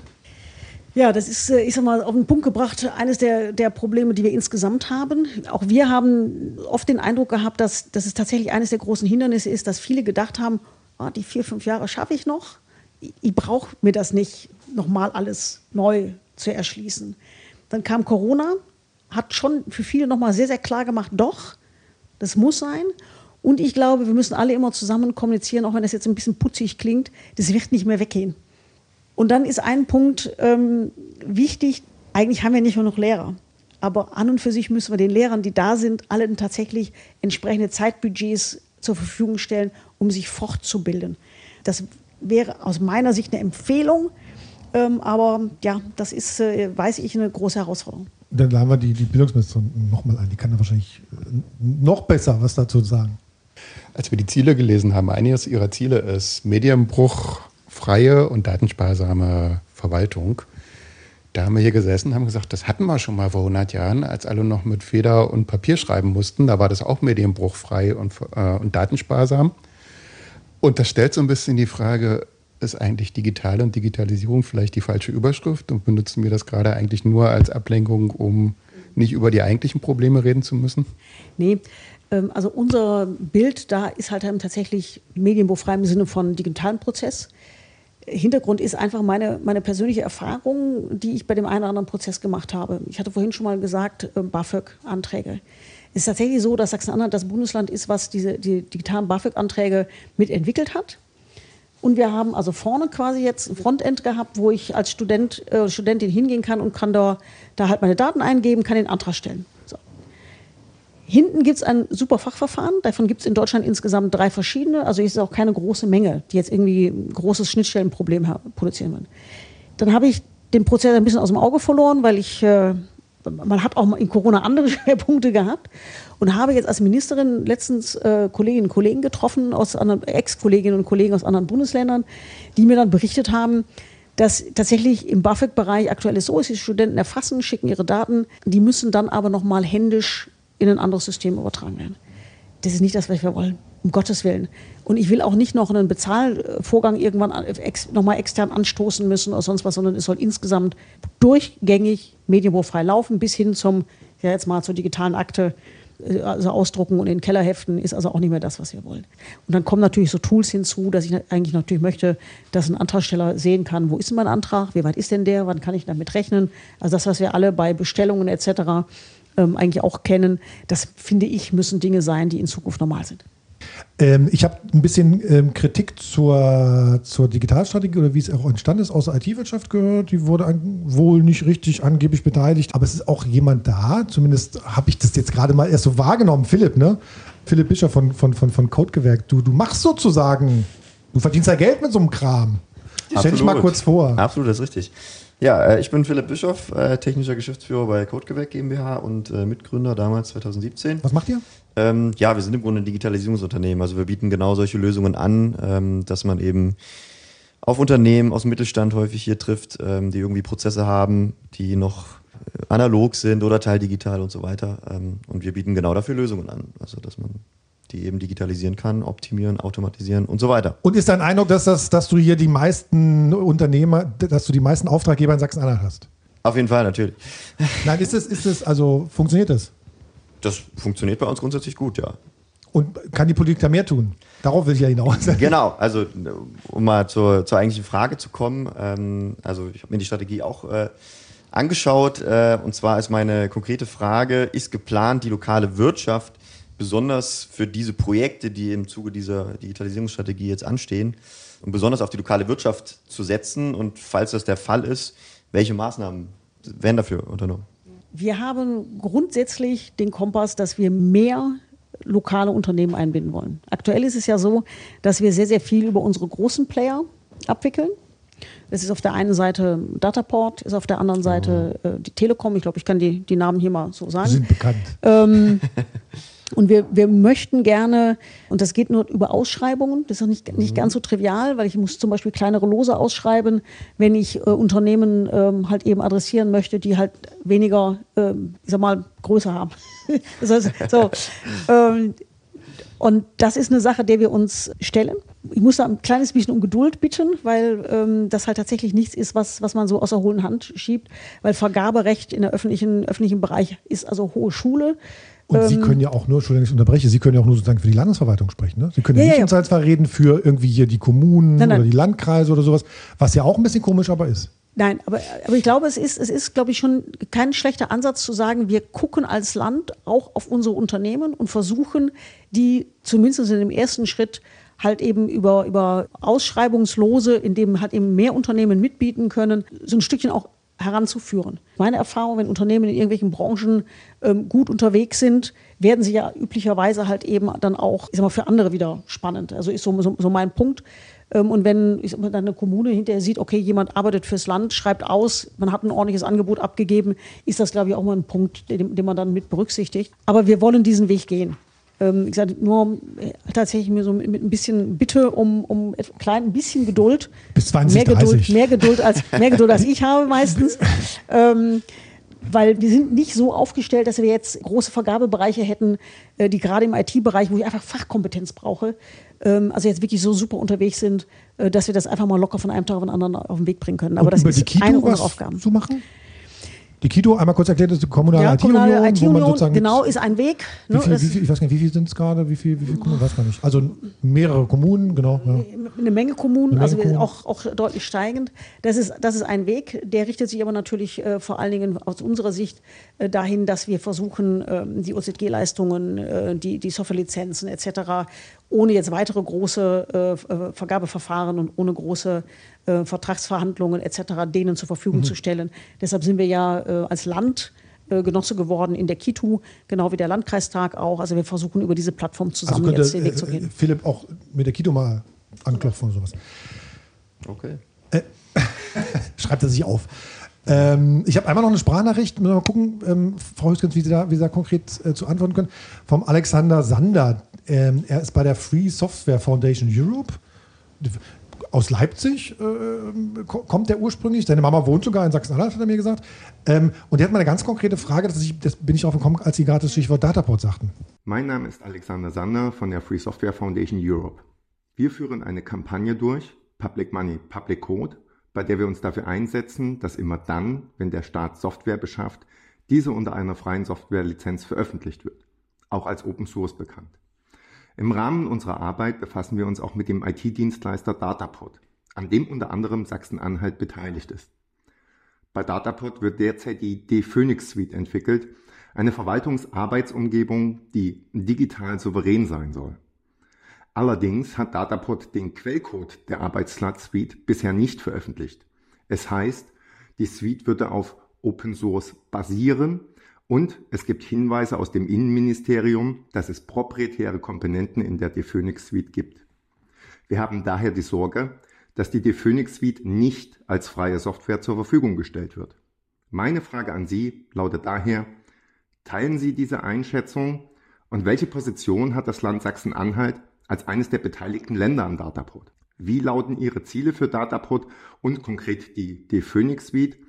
Ja, das ist, äh, ich sag mal, auf den Punkt gebracht, eines der, der Probleme, die wir insgesamt haben. Auch wir haben oft den Eindruck gehabt, dass, dass es tatsächlich eines der großen Hindernisse ist, dass viele gedacht haben, oh, die vier, fünf Jahre schaffe ich noch. Ich, ich brauche mir das nicht, nochmal alles neu zu erschließen. Dann kam Corona, hat schon für viele nochmal sehr, sehr klar gemacht, doch, das muss sein. Und ich glaube, wir müssen alle immer zusammen kommunizieren, auch wenn das jetzt ein bisschen putzig klingt, das wird nicht mehr weggehen. Und dann ist ein Punkt ähm, wichtig, eigentlich haben wir nicht nur noch Lehrer. Aber an und für sich müssen wir den Lehrern, die da sind, allen tatsächlich entsprechende Zeitbudgets zur Verfügung stellen, um sich fortzubilden. Das wäre aus meiner Sicht eine Empfehlung, ähm, aber ja, das ist, äh, weiß ich, eine große Herausforderung. Dann laden wir die, die Bildungsministerin nochmal ein. Die kann da wahrscheinlich äh, noch besser was dazu sagen. Als wir die Ziele gelesen haben, eines ihrer Ziele ist Medienbruch, freie und datensparsame Verwaltung. Da haben wir hier gesessen haben gesagt, das hatten wir schon mal vor 100 Jahren, als alle noch mit Feder und Papier schreiben mussten. Da war das auch medienbruchfrei und, äh, und datensparsam. Und das stellt so ein bisschen die Frage, ist eigentlich digital und Digitalisierung vielleicht die falsche Überschrift und benutzen wir das gerade eigentlich nur als Ablenkung, um nicht über die eigentlichen Probleme reden zu müssen? Nee, ähm, also unser Bild da ist halt tatsächlich medienbruchfrei im Sinne von digitalen Prozess. Hintergrund ist einfach meine, meine persönliche Erfahrung, die ich bei dem einen oder anderen Prozess gemacht habe. Ich hatte vorhin schon mal gesagt, äh, BAföG-Anträge. Es ist tatsächlich so, dass Sachsen-Anhalt das Bundesland ist, was diese die digitalen BAföG-Anträge mitentwickelt hat. Und wir haben also vorne quasi jetzt ein Frontend gehabt, wo ich als Student, äh, Studentin hingehen kann und kann da, da halt meine Daten eingeben, kann den Antrag stellen. Hinten gibt es ein super Fachverfahren. Davon gibt es in Deutschland insgesamt drei verschiedene. Also ist auch keine große Menge, die jetzt irgendwie ein großes Schnittstellenproblem produzieren würden. Dann habe ich den Prozess ein bisschen aus dem Auge verloren, weil ich, äh, man hat auch in Corona andere *laughs* Schwerpunkte gehabt und habe jetzt als Ministerin letztens äh, Kolleginnen und Kollegen getroffen, aus anderen Ex-Kolleginnen und Kollegen aus anderen Bundesländern, die mir dann berichtet haben, dass tatsächlich im BAföG-Bereich aktuell ist so ist, die Studenten erfassen, schicken ihre Daten, die müssen dann aber nochmal händisch in ein anderes System übertragen werden. Das ist nicht das, was wir wollen, um Gottes Willen. Und ich will auch nicht noch einen Bezahlvorgang irgendwann ex, nochmal extern anstoßen müssen oder sonst was, sondern es soll insgesamt durchgängig medienbruchfrei laufen, bis hin zum, ja jetzt mal zur digitalen Akte, äh, also ausdrucken und in den Keller heften, ist also auch nicht mehr das, was wir wollen. Und dann kommen natürlich so Tools hinzu, dass ich eigentlich natürlich möchte, dass ein Antragsteller sehen kann, wo ist denn mein Antrag, wie weit ist denn der, wann kann ich damit rechnen. Also das, was wir alle bei Bestellungen etc ähm, eigentlich auch kennen. Das finde ich, müssen Dinge sein, die in Zukunft normal sind. Ähm, ich habe ein bisschen ähm, Kritik zur, zur Digitalstrategie oder wie es auch entstanden ist aus der IT-Wirtschaft gehört. Die wurde an, wohl nicht richtig angeblich beteiligt, aber es ist auch jemand da. Zumindest habe ich das jetzt gerade mal erst so wahrgenommen. Philipp, ne? Philipp Bischer von, von, von, von Codegewerk. Du, du machst sozusagen, du verdienst ja Geld mit so einem Kram. Stell dich mal kurz vor. Absolut, das ist richtig. Ja, äh, ich bin Philipp Bischoff, äh, technischer Geschäftsführer bei Codegewerk GmbH und äh, Mitgründer damals 2017. Was macht ihr? Ähm, ja, wir sind im Grunde ein Digitalisierungsunternehmen. Also wir bieten genau solche Lösungen an, ähm, dass man eben auf Unternehmen aus dem Mittelstand häufig hier trifft, ähm, die irgendwie Prozesse haben, die noch analog sind oder teildigital und so weiter. Ähm, und wir bieten genau dafür Lösungen an. Also, dass man die eben digitalisieren kann, optimieren, automatisieren und so weiter. Und ist dein Eindruck, dass, das, dass du hier die meisten Unternehmer, dass du die meisten Auftraggeber in Sachsen-Anhalt hast? Auf jeden Fall, natürlich. Nein, ist es, ist es, also funktioniert das? Das funktioniert bei uns grundsätzlich gut, ja. Und kann die Politik da mehr tun? Darauf will ich ja hinaus. *laughs* Genau, also um mal zur, zur eigentlichen Frage zu kommen, ähm, also ich habe mir die Strategie auch äh, angeschaut äh, und zwar ist meine konkrete Frage, ist geplant, die lokale Wirtschaft besonders für diese Projekte, die im Zuge dieser Digitalisierungsstrategie jetzt anstehen, und besonders auf die lokale Wirtschaft zu setzen und falls das der Fall ist, welche Maßnahmen werden dafür unternommen? Wir haben grundsätzlich den Kompass, dass wir mehr lokale Unternehmen einbinden wollen. Aktuell ist es ja so, dass wir sehr, sehr viel über unsere großen Player abwickeln. Das ist auf der einen Seite Dataport, ist auf der anderen Seite äh, die Telekom. Ich glaube, ich kann die, die Namen hier mal so sagen. Die sind bekannt. Ähm, *laughs* und wir, wir möchten gerne, und das geht nur über Ausschreibungen, das ist auch nicht, nicht ganz so trivial, weil ich muss zum Beispiel kleinere Lose ausschreiben, wenn ich äh, Unternehmen ähm, halt eben adressieren möchte, die halt weniger, ähm, ich sag mal, Größe haben. *laughs* das heißt, so, *laughs* ähm, und das ist eine Sache, der wir uns stellen. Ich muss da ein kleines bisschen um Geduld bitten, weil ähm, das halt tatsächlich nichts ist, was, was man so aus der hohlen Hand schiebt. Weil Vergaberecht in der öffentlichen, öffentlichen Bereich ist also hohe Schule. Und Sie Ähm, können ja auch nur, Entschuldigung, ich unterbreche, Sie können ja auch nur sozusagen für die Landesverwaltung sprechen. Ne? Sie können ja, Ja, nicht ja, im Zweifelsfall reden für irgendwie hier die Kommunen Nein, nein. oder die Landkreise oder sowas, was ja auch ein bisschen komisch aber ist. Nein, aber, aber ich glaube, es ist, es ist, glaube ich, schon kein schlechter Ansatz zu sagen, wir gucken als Land auch auf unsere Unternehmen und versuchen, die zumindest in dem ersten Schritt halt eben über, über Ausschreibungslose, in dem halt eben mehr Unternehmen mitbieten können, so ein Stückchen auch heranzuführen. Meine Erfahrung, wenn Unternehmen in irgendwelchen Branchen ähm, gut unterwegs sind, werden sie ja üblicherweise halt eben dann auch, ich sag mal, für andere wieder spannend. Also ist so, so, so mein Punkt. Ähm, Und wenn ich sag mal, dann eine Kommune hinterher sieht, okay, jemand arbeitet fürs Land, schreibt aus, man hat ein ordentliches Angebot abgegeben, ist das, glaube ich, auch mal ein Punkt, den, den man dann mit berücksichtigt. Aber wir wollen diesen Weg gehen. Ähm, Ich sage nur äh, tatsächlich mir so mit ein bisschen Bitte um, um ein klein ein bisschen Geduld. Bis 20, mehr Geduld, 30. mehr Geduld als mehr Geduld als ich habe meistens. *laughs* ähm, weil wir sind nicht so aufgestellt, dass wir jetzt große Vergabebereiche hätten, äh, die gerade im IT-Bereich, wo ich einfach Fachkompetenz brauche, ähm, also jetzt wirklich so super unterwegs sind, äh, dass wir das einfach mal locker von einem Tag auf den anderen auf den Weg bringen können. Aber Und das über die ist Kito eine unserer Aufgaben. zu machen? Die Kito, einmal kurz erklärt, ist die kommunale Ja, IT-Union, kommunale wo man IT-Union, sozusagen genau, ist ein Weg. Wie ne, viel, das- wie viel, ich weiß gar nicht, wie viel sind es gerade? Wie viel, wie viel Kommunen? Weiß gar nicht. Also mehrere Kommunen, genau. Ja. eine Menge Kommunen, Eine Menge also Kommunen. auch, auch deutlich steigend. Das ist, das ist ein Weg, der richtet sich aber natürlich äh, vor allen Dingen aus unserer Sicht äh, dahin, dass wir versuchen, ähm, die OZG-Leistungen, äh, die, die Softwarelizenzen etc., ohne jetzt weitere große äh, äh, Vergabeverfahren und ohne große äh, Vertragsverhandlungen etc., denen zur Mhm. Verfügung zu stellen. Deshalb sind wir ja äh, als Land äh, Genosse geworden in der KITU, genau wie der Landkreistag auch. Also wir versuchen über diese Plattform Also zusammen könnte jetzt den Weg zu äh, gehen. Philipp auch mit der Kito mal anklopfen oder sowas. Okay. *laughs* Schreibt er sich auf. Ähm, ich habe einmal noch eine Sprachnachricht, müssen wir mal gucken, ähm, Frau Hüskens, wie Sie da, wie Sie da konkret äh, zu antworten können, vom Alexander Sander. Ähm, er ist bei der Free Software Foundation Europe aus Leipzig, äh, ko- kommt der ursprünglich. Seine Mama wohnt sogar in Sachsen-Anhalt, hat er mir gesagt. Ähm, und der hat mal eine ganz konkrete Frage, das, ich, das bin ich drauf gekommen, als Sie gerade das Stichwort Dataport sagten. Mein Name ist Alexander Sander von der Free Software Foundation Europe. Wir führen eine Kampagne durch, Public Money, Public Code, bei der wir uns dafür einsetzen, dass immer dann, wenn der Staat Software beschafft, diese unter einer freien Softwarelizenz veröffentlicht wird, auch als Open Source bekannt. Im Rahmen unserer Arbeit befassen wir uns auch mit dem IT-Dienstleister Datapod, an dem unter anderem Sachsen-Anhalt beteiligt ist. Bei Datapod wird derzeit die D-Phoenix Suite entwickelt, eine Verwaltungsarbeitsumgebung, die digital souverän sein soll. Allerdings hat Datapod den Quellcode der Arbeitsplatz Suite bisher nicht veröffentlicht. Es heißt, die Suite würde auf Open Source basieren und es gibt Hinweise aus dem Innenministerium, dass es proprietäre Komponenten in der D-Phoenix Suite gibt. Wir haben daher die Sorge, dass die D-Phoenix Suite nicht als freie Software zur Verfügung gestellt wird. Meine Frage an Sie lautet daher, teilen Sie diese Einschätzung und welche Position hat das Land Sachsen-Anhalt als eines der beteiligten Länder an Dataport? Wie lauten Ihre Ziele für Dataport und konkret die D-Phoenix Suite?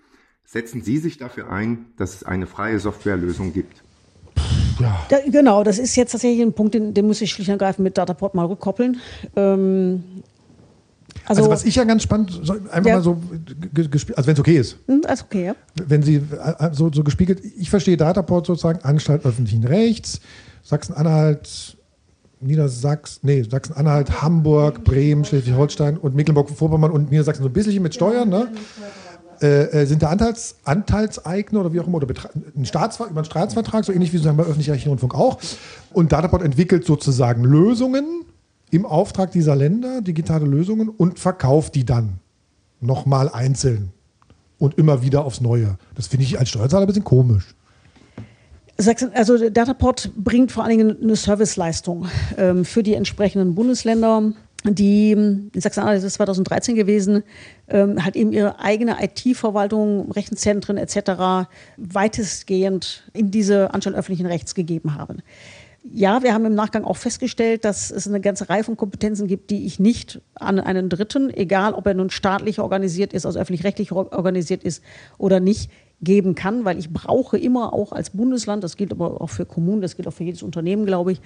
Setzen Sie sich dafür ein, dass es eine freie Softwarelösung gibt? Ja. Da, genau, das ist jetzt tatsächlich ein Punkt, den, den muss ich schlicht und ergreifend mit Dataport mal rückkoppeln. Ähm, also, also, was ich ja ganz spannend, einfach ja. mal so, also wenn es okay ist. Also okay, ja. Wenn Sie äh, so, so gespiegelt, ich verstehe Dataport sozusagen, Anstalt öffentlichen Rechts, Sachsen-Anhalt, Niedersachsen, nee, Sachsen-Anhalt, Hamburg, Bremen, Schleswig-Holstein und Mecklenburg-Vorpommern und Niedersachsen so ein bisschen mit Steuern, ne? Äh, äh, sind da Anteils, Anteilseigner oder wie auch immer, oder ein Staatsver über einen Staatsvertrag, so ähnlich wie sagen wir öffentlich-rechtlichen Rundfunk auch. Und Dataport entwickelt sozusagen Lösungen im Auftrag dieser Länder, digitale Lösungen, und verkauft die dann nochmal einzeln und immer wieder aufs Neue. Das finde ich als Steuerzahler ein bisschen komisch. Also Dataport bringt vor allen Dingen eine Serviceleistung ähm, für die entsprechenden Bundesländer die in Sachsen-Anhalt ist es 2013 gewesen, ähm, hat eben ihre eigene IT-Verwaltung, Rechenzentren etc. weitestgehend in diese Anstalt öffentlichen Rechts gegeben haben. Ja, wir haben im Nachgang auch festgestellt, dass es eine ganze Reihe von Kompetenzen gibt, die ich nicht an einen Dritten, egal ob er nun staatlich organisiert ist, also öffentlich-rechtlich organisiert ist oder nicht, geben kann, weil ich brauche immer auch als Bundesland, das gilt aber auch für Kommunen, das gilt auch für jedes Unternehmen, glaube ich,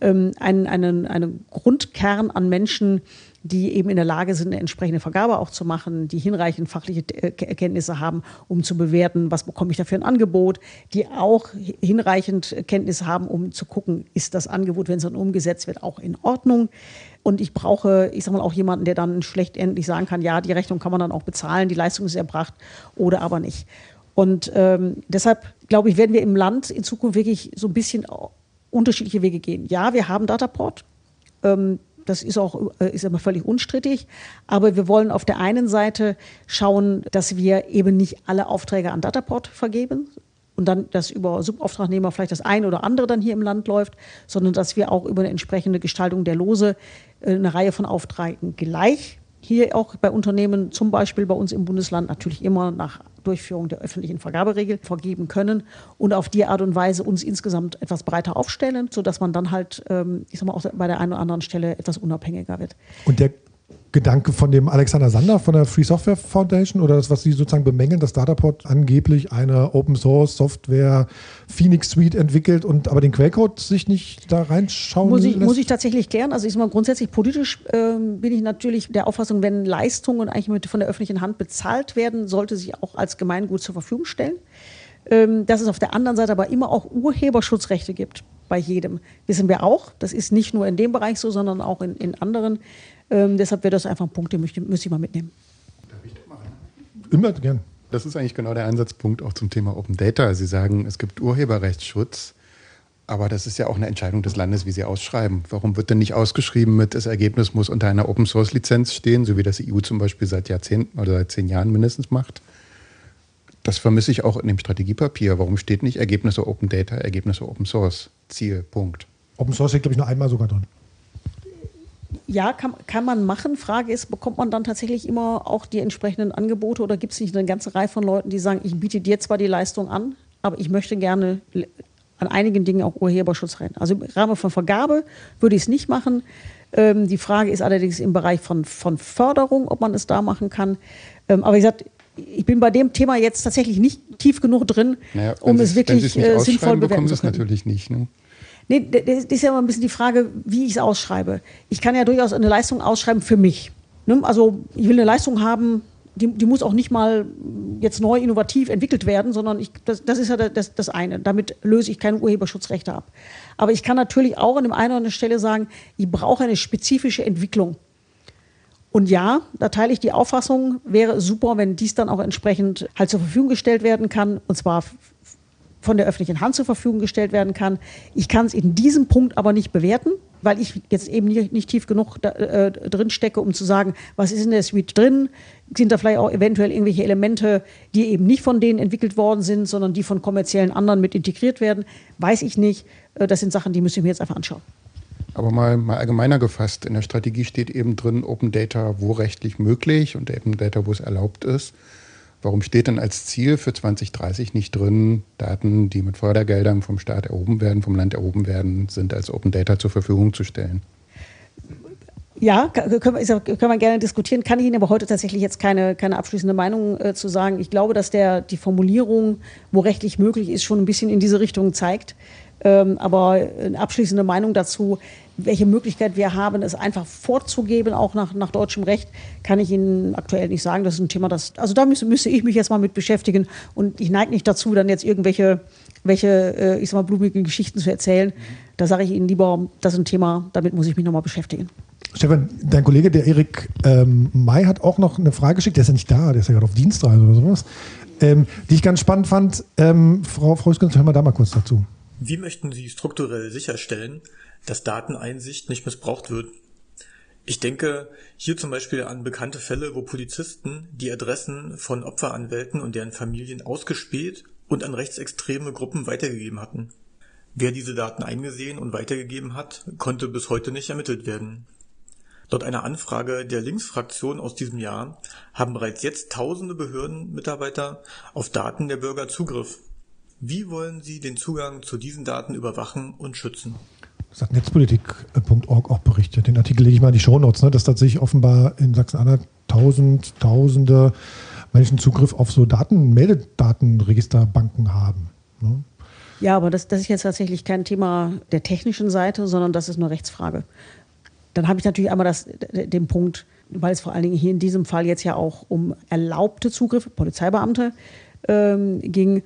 ähm, einen, einen, einen Grundkern an Menschen, die eben in der Lage sind, eine entsprechende Vergabe auch zu machen, die hinreichend fachliche äh, Erkenntnisse haben, um zu bewerten, was bekomme ich dafür ein Angebot, die auch hinreichend Kenntnisse haben, um zu gucken, ist das Angebot, wenn es dann umgesetzt wird, auch in Ordnung. Und ich brauche, ich sage mal, auch jemanden, der dann schlecht endlich sagen kann, ja, die Rechnung kann man dann auch bezahlen, die Leistung ist erbracht oder aber nicht. Und ähm, deshalb, glaube ich, werden wir im Land in Zukunft wirklich so ein bisschen unterschiedliche Wege gehen. Ja, wir haben Dataport. Ähm, das ist auch äh, ist immer völlig unstrittig. Aber wir wollen auf der einen Seite schauen, dass wir eben nicht alle Aufträge an Dataport vergeben und dann, dass über Subauftragnehmer vielleicht das eine oder andere dann hier im Land läuft, sondern dass wir auch über eine entsprechende Gestaltung der Lose äh, eine Reihe von Aufträgen gleich hier auch bei Unternehmen, zum Beispiel bei uns im Bundesland, natürlich immer nach Durchführung der öffentlichen Vergaberegel vergeben können und auf die Art und Weise uns insgesamt etwas breiter aufstellen, sodass man dann halt, ähm, ich sag mal, auch bei der einen oder anderen Stelle etwas unabhängiger wird. Und der Gedanke von dem Alexander Sander von der Free Software Foundation oder das, was Sie sozusagen bemängeln, dass Dataport angeblich eine Open Source Software Phoenix Suite entwickelt und aber den Quellcode sich nicht da reinschauen muss ich, lässt? Muss ich tatsächlich klären. Also ich sag mal, grundsätzlich politisch ähm, bin ich natürlich der Auffassung, wenn Leistungen eigentlich von der öffentlichen Hand bezahlt werden, sollte sie auch als Gemeingut zur Verfügung stellen. Ähm, dass es auf der anderen Seite aber immer auch Urheberschutzrechte gibt bei jedem. Wissen wir auch. Das ist nicht nur in dem Bereich so, sondern auch in, in anderen. Ähm, deshalb wäre das einfach ein Punkt, den müsste, müsste ich mal mitnehmen. Darf ich doch mal Immer gern. Das ist eigentlich genau der Ansatzpunkt auch zum Thema Open Data. Sie sagen, es gibt Urheberrechtsschutz, aber das ist ja auch eine Entscheidung des Landes, wie sie ausschreiben. Warum wird denn nicht ausgeschrieben mit, das Ergebnis muss unter einer Open Source Lizenz stehen, so wie das EU zum Beispiel seit Jahrzehnten oder seit zehn Jahren mindestens macht? Das vermisse ich auch in dem Strategiepapier. Warum steht nicht Ergebnisse Open Data, Ergebnisse Open Source? Ziel, Punkt. Open Source steht, glaube ich, nur einmal sogar drin. Ja, kann, kann man machen. Frage ist, bekommt man dann tatsächlich immer auch die entsprechenden Angebote oder gibt es nicht eine ganze Reihe von Leuten, die sagen, ich biete dir zwar die Leistung an, aber ich möchte gerne an einigen Dingen auch Urheberschutz rein. Also im Rahmen von Vergabe würde ich es nicht machen. Ähm, die Frage ist allerdings im Bereich von, von Förderung, ob man es da machen kann. Ähm, aber wie gesagt, ich bin bei dem Thema jetzt tatsächlich nicht tief genug drin, naja, um es wirklich äh, sinnvoll bewerten zu können. Das natürlich nicht. Ne? Nee, das ist ja immer ein bisschen die Frage, wie ich es ausschreibe. Ich kann ja durchaus eine Leistung ausschreiben für mich. Ne? Also ich will eine Leistung haben, die, die, muss auch nicht mal jetzt neu innovativ entwickelt werden, sondern ich, das, das, ist ja das, das eine. Damit löse ich keine Urheberschutzrechte ab. Aber ich kann natürlich auch an dem einen oder anderen Stelle sagen, ich brauche eine spezifische Entwicklung. Und ja, da teile ich die Auffassung, wäre super, wenn dies dann auch entsprechend halt zur Verfügung gestellt werden kann, und zwar von der öffentlichen Hand zur Verfügung gestellt werden kann. Ich kann es in diesem Punkt aber nicht bewerten, weil ich jetzt eben nicht, nicht tief genug da, äh, drin stecke, um zu sagen, was ist in der Suite drin? Sind da vielleicht auch eventuell irgendwelche Elemente, die eben nicht von denen entwickelt worden sind, sondern die von kommerziellen anderen mit integriert werden? Weiß ich nicht. Äh, das sind Sachen, die müssen wir jetzt einfach anschauen. Aber mal, mal allgemeiner gefasst, in der Strategie steht eben drin Open Data, wo rechtlich möglich und Open Data, wo es erlaubt ist. Warum steht denn als Ziel für 2030 nicht drin, Daten, die mit Fördergeldern vom Staat erhoben werden, vom Land erhoben werden, sind als Open Data zur Verfügung zu stellen? Ja, können wir, gerne diskutieren. Kann ich Ihnen aber heute tatsächlich jetzt keine, keine abschließende Meinung äh, zu sagen. Ich glaube, dass der, die Formulierung, wo rechtlich möglich ist, schon ein bisschen in diese Richtung zeigt. Ähm, aber eine abschließende Meinung dazu, welche Möglichkeit wir haben, es einfach vorzugeben, auch nach, nach deutschem Recht, kann ich Ihnen aktuell nicht sagen. Das ist ein Thema, das, also da müsste, müsste ich mich jetzt mal mit beschäftigen. Und ich neige nicht dazu, dann jetzt irgendwelche, welche, äh, ich sag mal, blumigen Geschichten zu erzählen. Da sage ich Ihnen lieber, das ist ein Thema, damit muss ich mich nochmal beschäftigen. Stefan, dein Kollege, der Erik ähm, May, hat auch noch eine Frage geschickt. Der ist ja nicht da, der ist ja gerade auf Dienstreise oder sowas. Ähm, die ich ganz spannend fand. Ähm, Frau Freuskens, hören wir da mal kurz dazu. Wie möchten Sie strukturell sicherstellen, dass Dateneinsicht nicht missbraucht wird? Ich denke hier zum Beispiel an bekannte Fälle, wo Polizisten die Adressen von Opferanwälten und deren Familien ausgespäht und an rechtsextreme Gruppen weitergegeben hatten. Wer diese Daten eingesehen und weitergegeben hat, konnte bis heute nicht ermittelt werden. Laut einer Anfrage der Linksfraktion aus diesem Jahr haben bereits jetzt tausende Behördenmitarbeiter auf Daten der Bürger Zugriff. Wie wollen Sie den Zugang zu diesen Daten überwachen und schützen? Das hat netzpolitik.org auch berichtet. Den Artikel lege ich mal in die Shownotes, ne, dass tatsächlich offenbar in Sachsen-Anhalt tausend, tausende Menschen Zugriff auf so Daten, Meldedatenregisterbanken haben. Ne? Ja, aber das, das ist jetzt tatsächlich kein Thema der technischen Seite, sondern das ist eine Rechtsfrage. Dann habe ich natürlich einmal das, den Punkt, weil es vor allen Dingen hier in diesem Fall jetzt ja auch um erlaubte Zugriffe, Polizeibeamte ähm, ging.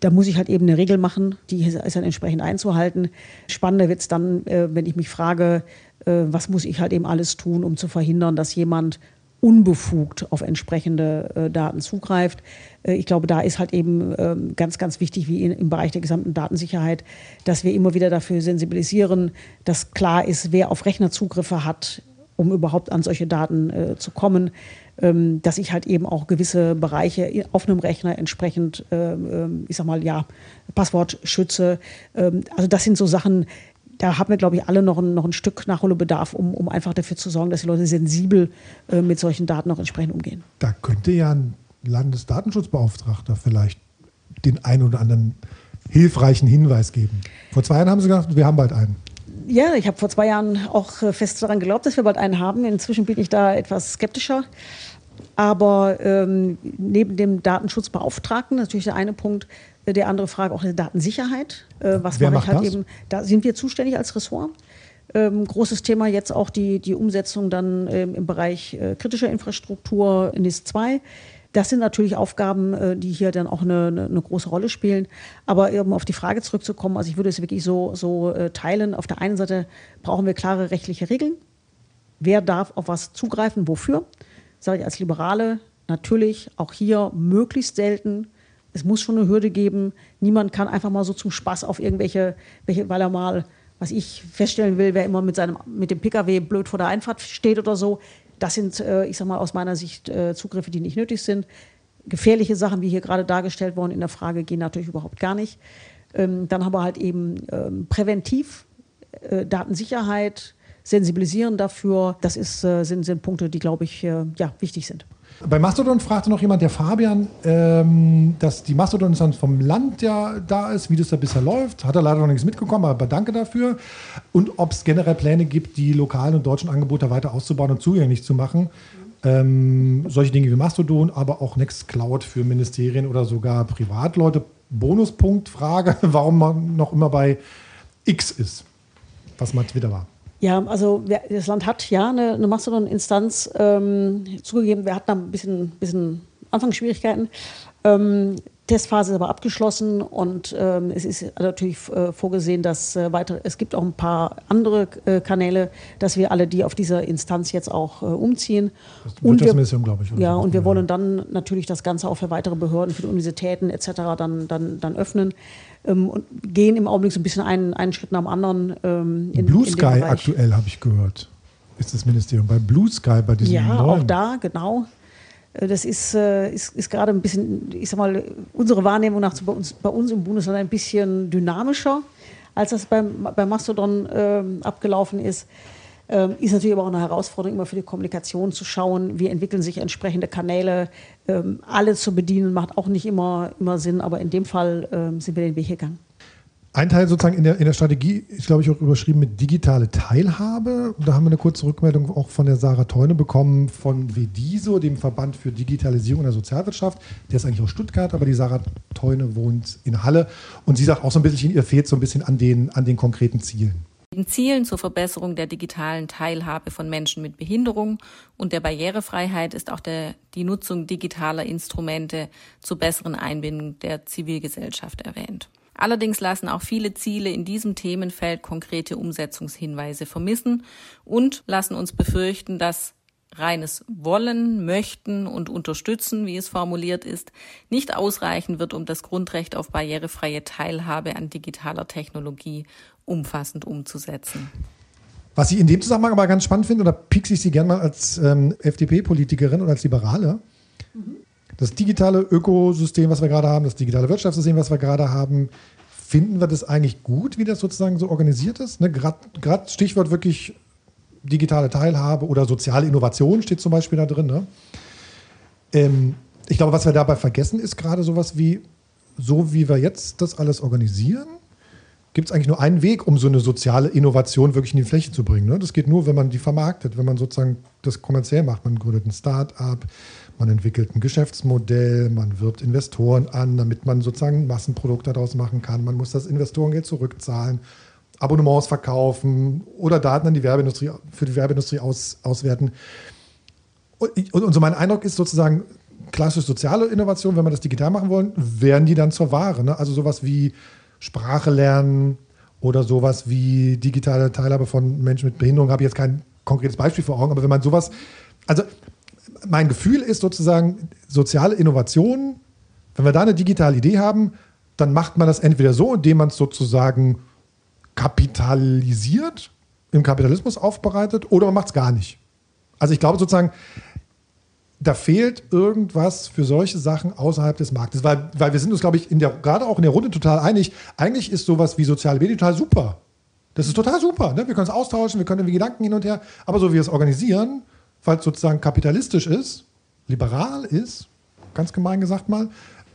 Da muss ich halt eben eine Regel machen, die ist dann entsprechend einzuhalten. Spannender wird es dann, äh, wenn ich mich frage, äh, was muss ich halt eben alles tun, um zu verhindern, dass jemand unbefugt auf entsprechende äh, Daten zugreift. Ich glaube, da ist halt eben ähm, ganz, ganz wichtig, wie im Bereich der gesamten Datensicherheit, dass wir immer wieder dafür sensibilisieren, dass klar ist, wer auf Rechner Zugriffe hat, um überhaupt an solche Daten zu kommen. Ähm, dass ich halt eben auch gewisse Bereiche auf einem Rechner entsprechend, ähm, ähm ich sag mal, ja, Passwort schütze. Ähm, also das sind so Sachen, da haben wir, glaube ich, alle noch ein, noch ein Stück Nachholbedarf, um, um einfach dafür zu sorgen, dass die Leute sensibel äh, mit solchen Daten auch entsprechend umgehen. Da könnte ja ein Landesdatenschutzbeauftragter vielleicht den einen oder anderen hilfreichen Hinweis geben. Vor zwei Jahren haben Sie gesagt, wir haben bald einen. Ja, ich habe vor zwei Jahren auch äh, fest daran geglaubt, dass wir bald einen haben. Inzwischen bin ich da etwas skeptischer. Aber ähm, neben dem Datenschutzbeauftragten, natürlich der eine Punkt, der andere Frage auch der Datensicherheit. Äh, was Wer macht halt das? eben? Da sind wir zuständig als Ressort. Ähm, großes Thema jetzt auch die, die Umsetzung dann ähm, im Bereich äh, kritischer Infrastruktur NIS 2. Das sind natürlich Aufgaben, äh, die hier dann auch eine, eine, eine, große Rolle spielen. Aber um auf die Frage zurückzukommen, also ich würde es wirklich so, so äh, teilen. Auf der einen Seite brauchen wir klare rechtliche Regeln. Wer darf auf was zugreifen, wofür? Sage ich als Liberale natürlich auch hier möglichst selten es muss schon eine Hürde geben. Niemand kann einfach mal so zum Spaß auf irgendwelche, welche, weil er mal, was ich feststellen will, wer immer mit, seinem, mit dem Pkw blöd vor der Einfahrt steht oder so. Das sind, äh, ich sag mal, aus meiner Sicht äh, Zugriffe, die nicht nötig sind. Gefährliche Sachen, wie hier gerade dargestellt worden in der Frage, gehen natürlich überhaupt gar nicht. Ähm, dann haben wir halt eben ähm, präventiv äh, Datensicherheit, sensibilisieren dafür. Das ist, äh, sind, sind Punkte, die, glaube ich, äh, ja, wichtig sind. Bei Mastodon fragte noch jemand, der Fabian, ähm, dass die Mastodon-Instanz vom Land ja da ist, wie das da bisher läuft. Hat er leider noch nichts mitgekommen, aber danke dafür. Und ob es generell Pläne gibt, die lokalen und deutschen Angebote weiter auszubauen und zugänglich zu machen. Ähm, solche Dinge wie Mastodon, aber auch Nextcloud für Ministerien oder sogar Privatleute. Bonuspunkt, Frage, *laughs* warum man noch immer bei X ist, was mal Twitter war. Ja, also das Land hat ja eine, eine Mastodon-Instanz ähm, zugegeben. Wir hatten da ein bisschen, bisschen Anfangsschwierigkeiten. Ähm, Testphase ist aber abgeschlossen und ähm, es ist natürlich äh, vorgesehen, dass äh, weitere, es gibt auch ein paar andere äh, Kanäle, dass wir alle die auf dieser Instanz jetzt auch äh, umziehen. Und wir, glaube ich. Ja, und wir wollen dann natürlich das Ganze auch für weitere Behörden, für Universitäten etc. dann, dann, dann öffnen ähm, und gehen im Augenblick so ein bisschen einen, einen Schritt nach dem anderen. Ähm, in, Blue in Sky aktuell habe ich gehört, ist das Ministerium. Bei Blue Sky, bei diesem Ja, neuen. auch da, genau. Äh, das ist, äh, ist, ist gerade ein bisschen, ich sag mal, unsere Wahrnehmung nach bei uns, bei uns im Bundesland ein bisschen dynamischer, als das beim, beim Mastodon äh, abgelaufen ist. Ähm, ist natürlich aber auch eine Herausforderung, immer für die Kommunikation zu schauen, wie entwickeln sich entsprechende Kanäle. Ähm, alle zu bedienen macht auch nicht immer, immer Sinn, aber in dem Fall ähm, sind wir den Weg gegangen. Ein Teil sozusagen in der, in der Strategie ist, glaube ich, auch überschrieben mit digitale Teilhabe. Da haben wir eine kurze Rückmeldung auch von der Sarah Teune bekommen von VEDISO, dem Verband für Digitalisierung in der Sozialwirtschaft. Der ist eigentlich aus Stuttgart, aber die Sarah Teune wohnt in Halle. Und sie sagt auch so ein bisschen, ihr fehlt so ein bisschen an den, an den konkreten Zielen. Den Zielen zur Verbesserung der digitalen Teilhabe von Menschen mit Behinderung und der Barrierefreiheit ist auch der, die Nutzung digitaler Instrumente zur besseren Einbindung der Zivilgesellschaft erwähnt. Allerdings lassen auch viele Ziele in diesem Themenfeld konkrete Umsetzungshinweise vermissen und lassen uns befürchten, dass reines Wollen, Möchten und Unterstützen, wie es formuliert ist, nicht ausreichen wird, um das Grundrecht auf barrierefreie Teilhabe an digitaler Technologie umfassend umzusetzen. Was ich in dem Zusammenhang aber ganz spannend finde, oder piekse ich Sie gerne mal als ähm, FDP-Politikerin oder als Liberale, mhm. das digitale Ökosystem, was wir gerade haben, das digitale Wirtschaftssystem, was wir gerade haben, finden wir das eigentlich gut, wie das sozusagen so organisiert ist? Ne? Gerade Stichwort wirklich digitale Teilhabe oder soziale Innovation steht zum Beispiel da drin. Ne? Ähm, ich glaube, was wir dabei vergessen, ist gerade sowas wie, so wie wir jetzt das alles organisieren, gibt es eigentlich nur einen Weg, um so eine soziale Innovation wirklich in die Fläche zu bringen. Ne? Das geht nur, wenn man die vermarktet, wenn man sozusagen das kommerziell macht. Man gründet ein Start-up, man entwickelt ein Geschäftsmodell, man wirbt Investoren an, damit man sozusagen ein Massenprodukt daraus machen kann. Man muss das Investorengeld zurückzahlen, Abonnements verkaufen oder Daten an die Werbeindustrie, für die Werbeindustrie aus, auswerten. Und, und, so mein Eindruck ist sozusagen, klassisch soziale Innovation, wenn wir das digital machen wollen, werden die dann zur Ware. Ne? Also sowas wie Sprache lernen oder sowas wie digitale Teilhabe von Menschen mit Behinderung, habe ich jetzt kein konkretes Beispiel vor Augen, aber wenn man sowas, also mein Gefühl ist sozusagen, soziale Innovation, wenn wir da eine digitale Idee haben, dann macht man das entweder so, indem man es sozusagen kapitalisiert, im Kapitalismus aufbereitet, oder man macht es gar nicht. Also ich glaube sozusagen, da fehlt irgendwas für solche Sachen außerhalb des Marktes, weil, weil wir sind uns, glaube ich, in der, gerade auch in der Runde total einig, eigentlich ist sowas wie soziale Medien total super. Das ist total super. Ne? Wir können es austauschen, wir können irgendwie Gedanken hin und her, aber so wie wir es organisieren, weil es sozusagen kapitalistisch ist, liberal ist, ganz gemein gesagt mal,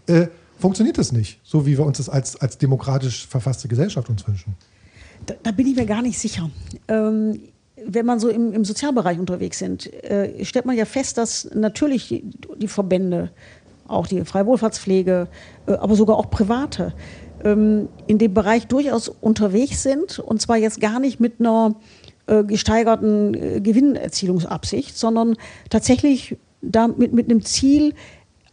äh, funktioniert das nicht, so wie wir uns das als, als demokratisch verfasste Gesellschaft uns wünschen. Da, da bin ich mir gar nicht sicher. Ähm, wenn man so im, im Sozialbereich unterwegs sind, äh, stellt man ja fest, dass natürlich die, die Verbände, auch die Freiwohlfahrtspflege, äh, aber sogar auch private, ähm, in dem Bereich durchaus unterwegs sind und zwar jetzt gar nicht mit einer äh, gesteigerten äh, Gewinnerzielungsabsicht, sondern tatsächlich da mit, mit einem Ziel,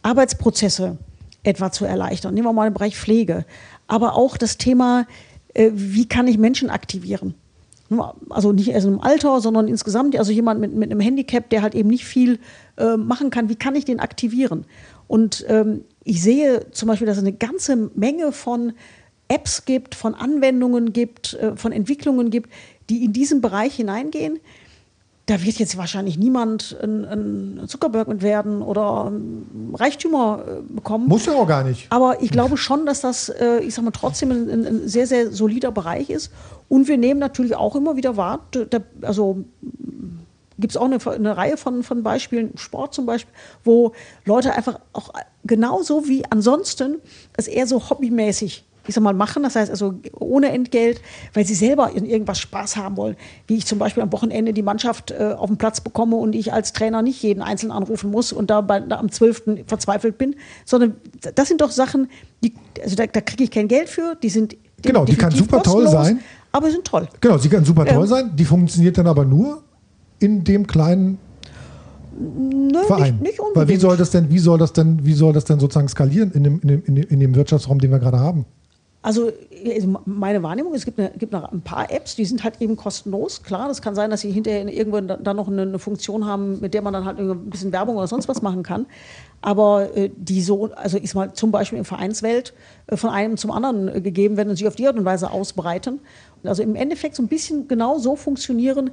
Arbeitsprozesse etwa zu erleichtern. Nehmen wir mal den Bereich Pflege. Aber auch das Thema, äh, wie kann ich Menschen aktivieren? Also nicht erst im Alter, sondern insgesamt, also jemand mit, mit einem Handicap, der halt eben nicht viel äh, machen kann, wie kann ich den aktivieren? Und ähm, ich sehe zum Beispiel, dass es eine ganze Menge von Apps gibt, von Anwendungen gibt, äh, von Entwicklungen gibt, die in diesen Bereich hineingehen. Da wird jetzt wahrscheinlich niemand ein, ein Zuckerberg mit werden oder Reichtümer äh, bekommen. Muss ja auch gar nicht. Aber ich glaube schon, dass das, äh, ich sag mal, trotzdem ein, ein sehr, sehr solider Bereich ist. Und wir nehmen natürlich auch immer wieder wahr, also gibt es auch eine, eine, Reihe von, von Beispielen, Sport zum Beispiel, wo Leute einfach auch genauso wie ansonsten es eher so hobbymäßig ich sag mal, machen, das heißt also ohne Entgelt, weil sie selber in irgendwas Spaß haben wollen. Wie ich zum Beispiel am Wochenende die Mannschaft äh, auf den Platz bekomme und ich als Trainer nicht jeden einzeln anrufen muss und da, bei, da am 12. verzweifelt bin, sondern das sind doch Sachen, die, also da, da kriege ich kein Geld für, die sind Genau, die kann super toll sein. Aber sind toll. Genau, sie kann super toll ähm, sein. Die funktioniert dann aber nur in dem kleinen Nö, Verein. Nicht, nicht unbedingt. Weil wie soll das denn, wie soll das denn, wie soll das denn sozusagen skalieren in dem, in dem, in dem Wirtschaftsraum, den wir gerade haben? Also, also meine Wahrnehmung, es gibt, eine, gibt noch ein paar Apps, die sind halt eben kostenlos. Klar, das kann sein, dass sie hinterher irgendwo dann noch eine, eine Funktion haben, mit der man dann halt ein bisschen Werbung oder sonst was machen kann. Aber äh, die so, also ich sag mal, zum Beispiel in Vereinswelt äh, von einem zum anderen äh, gegeben werden und sich auf die Art und Weise ausbreiten. Also im Endeffekt so ein bisschen genau so funktionieren,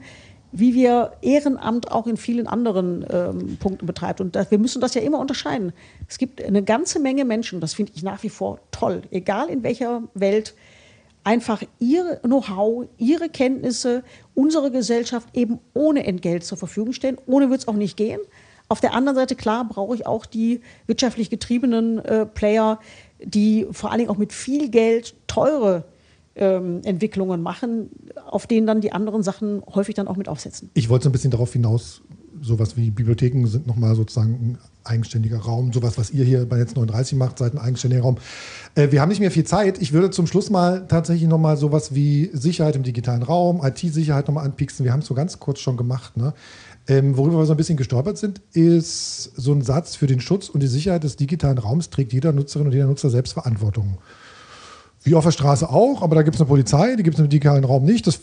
wie wir Ehrenamt auch in vielen anderen ähm, Punkten betreibt. Und das, wir müssen das ja immer unterscheiden. Es gibt eine ganze Menge Menschen, das finde ich nach wie vor toll, egal in welcher Welt, einfach ihr Know-how, ihre Kenntnisse, unsere Gesellschaft eben ohne Entgelt zur Verfügung stellen. Ohne wird es auch nicht gehen. Auf der anderen Seite, klar, brauche ich auch die wirtschaftlich getriebenen äh, Player, die vor allen Dingen auch mit viel Geld teure ähm, Entwicklungen machen, auf denen dann die anderen Sachen häufig dann auch mit aufsetzen. Ich wollte so ein bisschen darauf hinaus, sowas wie Bibliotheken sind nochmal sozusagen ein eigenständiger Raum. Sowas, was ihr hier bei Netz 39 macht, seid ein eigenständiger Raum. Äh, wir haben nicht mehr viel Zeit. Ich würde zum Schluss mal tatsächlich nochmal sowas wie Sicherheit im digitalen Raum, IT-Sicherheit nochmal anpixen. Wir haben es so ganz kurz schon gemacht. Ne? Ähm, worüber wir so ein bisschen gestolpert sind, ist so ein Satz, für den Schutz und die Sicherheit des digitalen Raums trägt jeder Nutzerin und jeder Nutzer selbst Verantwortung. Wie auf der Straße auch, aber da gibt es eine Polizei, die gibt es im digitalen Raum nicht. Das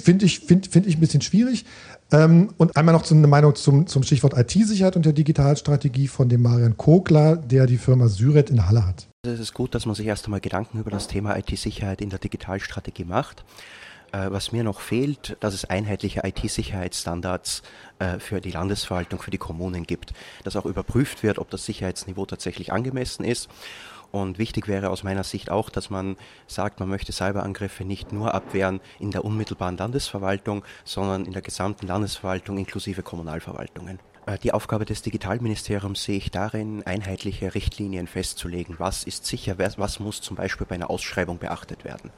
finde ich, find, find ich ein bisschen schwierig. Ähm, und einmal noch eine Meinung zum, zum Stichwort IT-Sicherheit und der Digitalstrategie von dem Marian Kogler, der die Firma Syret in Halle hat. Es ist gut, dass man sich erst einmal Gedanken über das Thema IT-Sicherheit in der Digitalstrategie macht. Äh, was mir noch fehlt, dass es einheitliche IT-Sicherheitsstandards äh, für die Landesverwaltung, für die Kommunen gibt, dass auch überprüft wird, ob das Sicherheitsniveau tatsächlich angemessen ist. Und wichtig wäre aus meiner Sicht auch, dass man sagt, man möchte Cyberangriffe nicht nur abwehren in der unmittelbaren Landesverwaltung, sondern in der gesamten Landesverwaltung inklusive Kommunalverwaltungen. Äh, die Aufgabe des Digitalministeriums sehe ich darin, einheitliche Richtlinien festzulegen. Was ist sicher, was muss zum Beispiel bei einer Ausschreibung beachtet werden.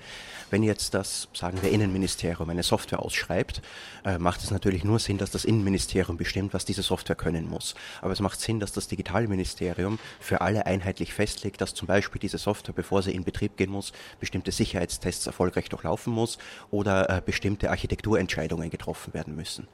Wenn jetzt das, sagen wir, Innenministerium eine Software ausschreibt, äh, macht es natürlich nur Sinn, dass das Innenministerium bestimmt, was diese Software können muss. Aber es macht Sinn, dass das Digitalministerium für alle einheitlich festlegt, dass zum Beispiel diese Software, bevor sie in Betrieb gehen muss, bestimmte Sicherheitstests erfolgreich durchlaufen muss oder äh, bestimmte Architekturentscheidungen getroffen werden müssen.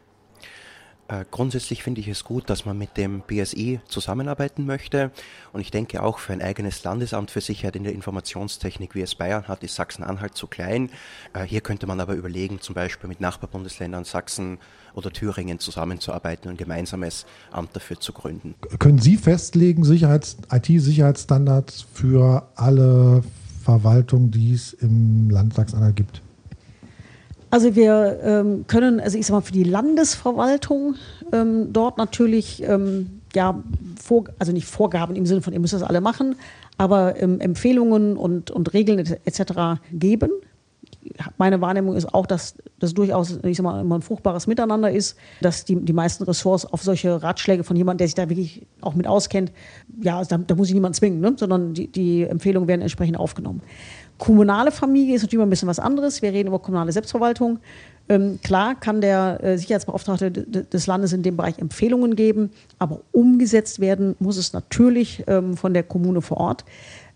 Äh, grundsätzlich finde ich es gut, dass man mit dem BSI zusammenarbeiten möchte. Und ich denke auch für ein eigenes Landesamt für Sicherheit in der Informationstechnik, wie es Bayern hat, ist Sachsen-Anhalt zu klein. Äh, hier könnte man aber überlegen, zum Beispiel mit Nachbarbundesländern Sachsen oder Thüringen zusammenzuarbeiten und ein gemeinsames Amt dafür zu gründen. Können Sie festlegen, Sicherheits-, IT-Sicherheitsstandards für alle Verwaltungen, die es im Land Sachsen-Anhalt gibt? Also wir ähm, können, also ich sag mal, für die Landesverwaltung ähm, dort natürlich ähm, ja, vor, also nicht Vorgaben im Sinne von, ihr müsst das alle machen, aber ähm, Empfehlungen und, und Regeln etc. geben. Meine Wahrnehmung ist auch, dass das durchaus ich sag mal, immer ein fruchtbares Miteinander ist, dass die, die meisten Ressorts auf solche Ratschläge von jemandem, der sich da wirklich auch mit auskennt, ja, da, da muss ich niemand zwingen, ne? sondern die, die Empfehlungen werden entsprechend aufgenommen. Kommunale Familie ist natürlich immer ein bisschen was anderes. Wir reden über kommunale Selbstverwaltung. Ähm, klar kann der äh, Sicherheitsbeauftragte des Landes in dem Bereich Empfehlungen geben, aber umgesetzt werden muss es natürlich ähm, von der Kommune vor Ort.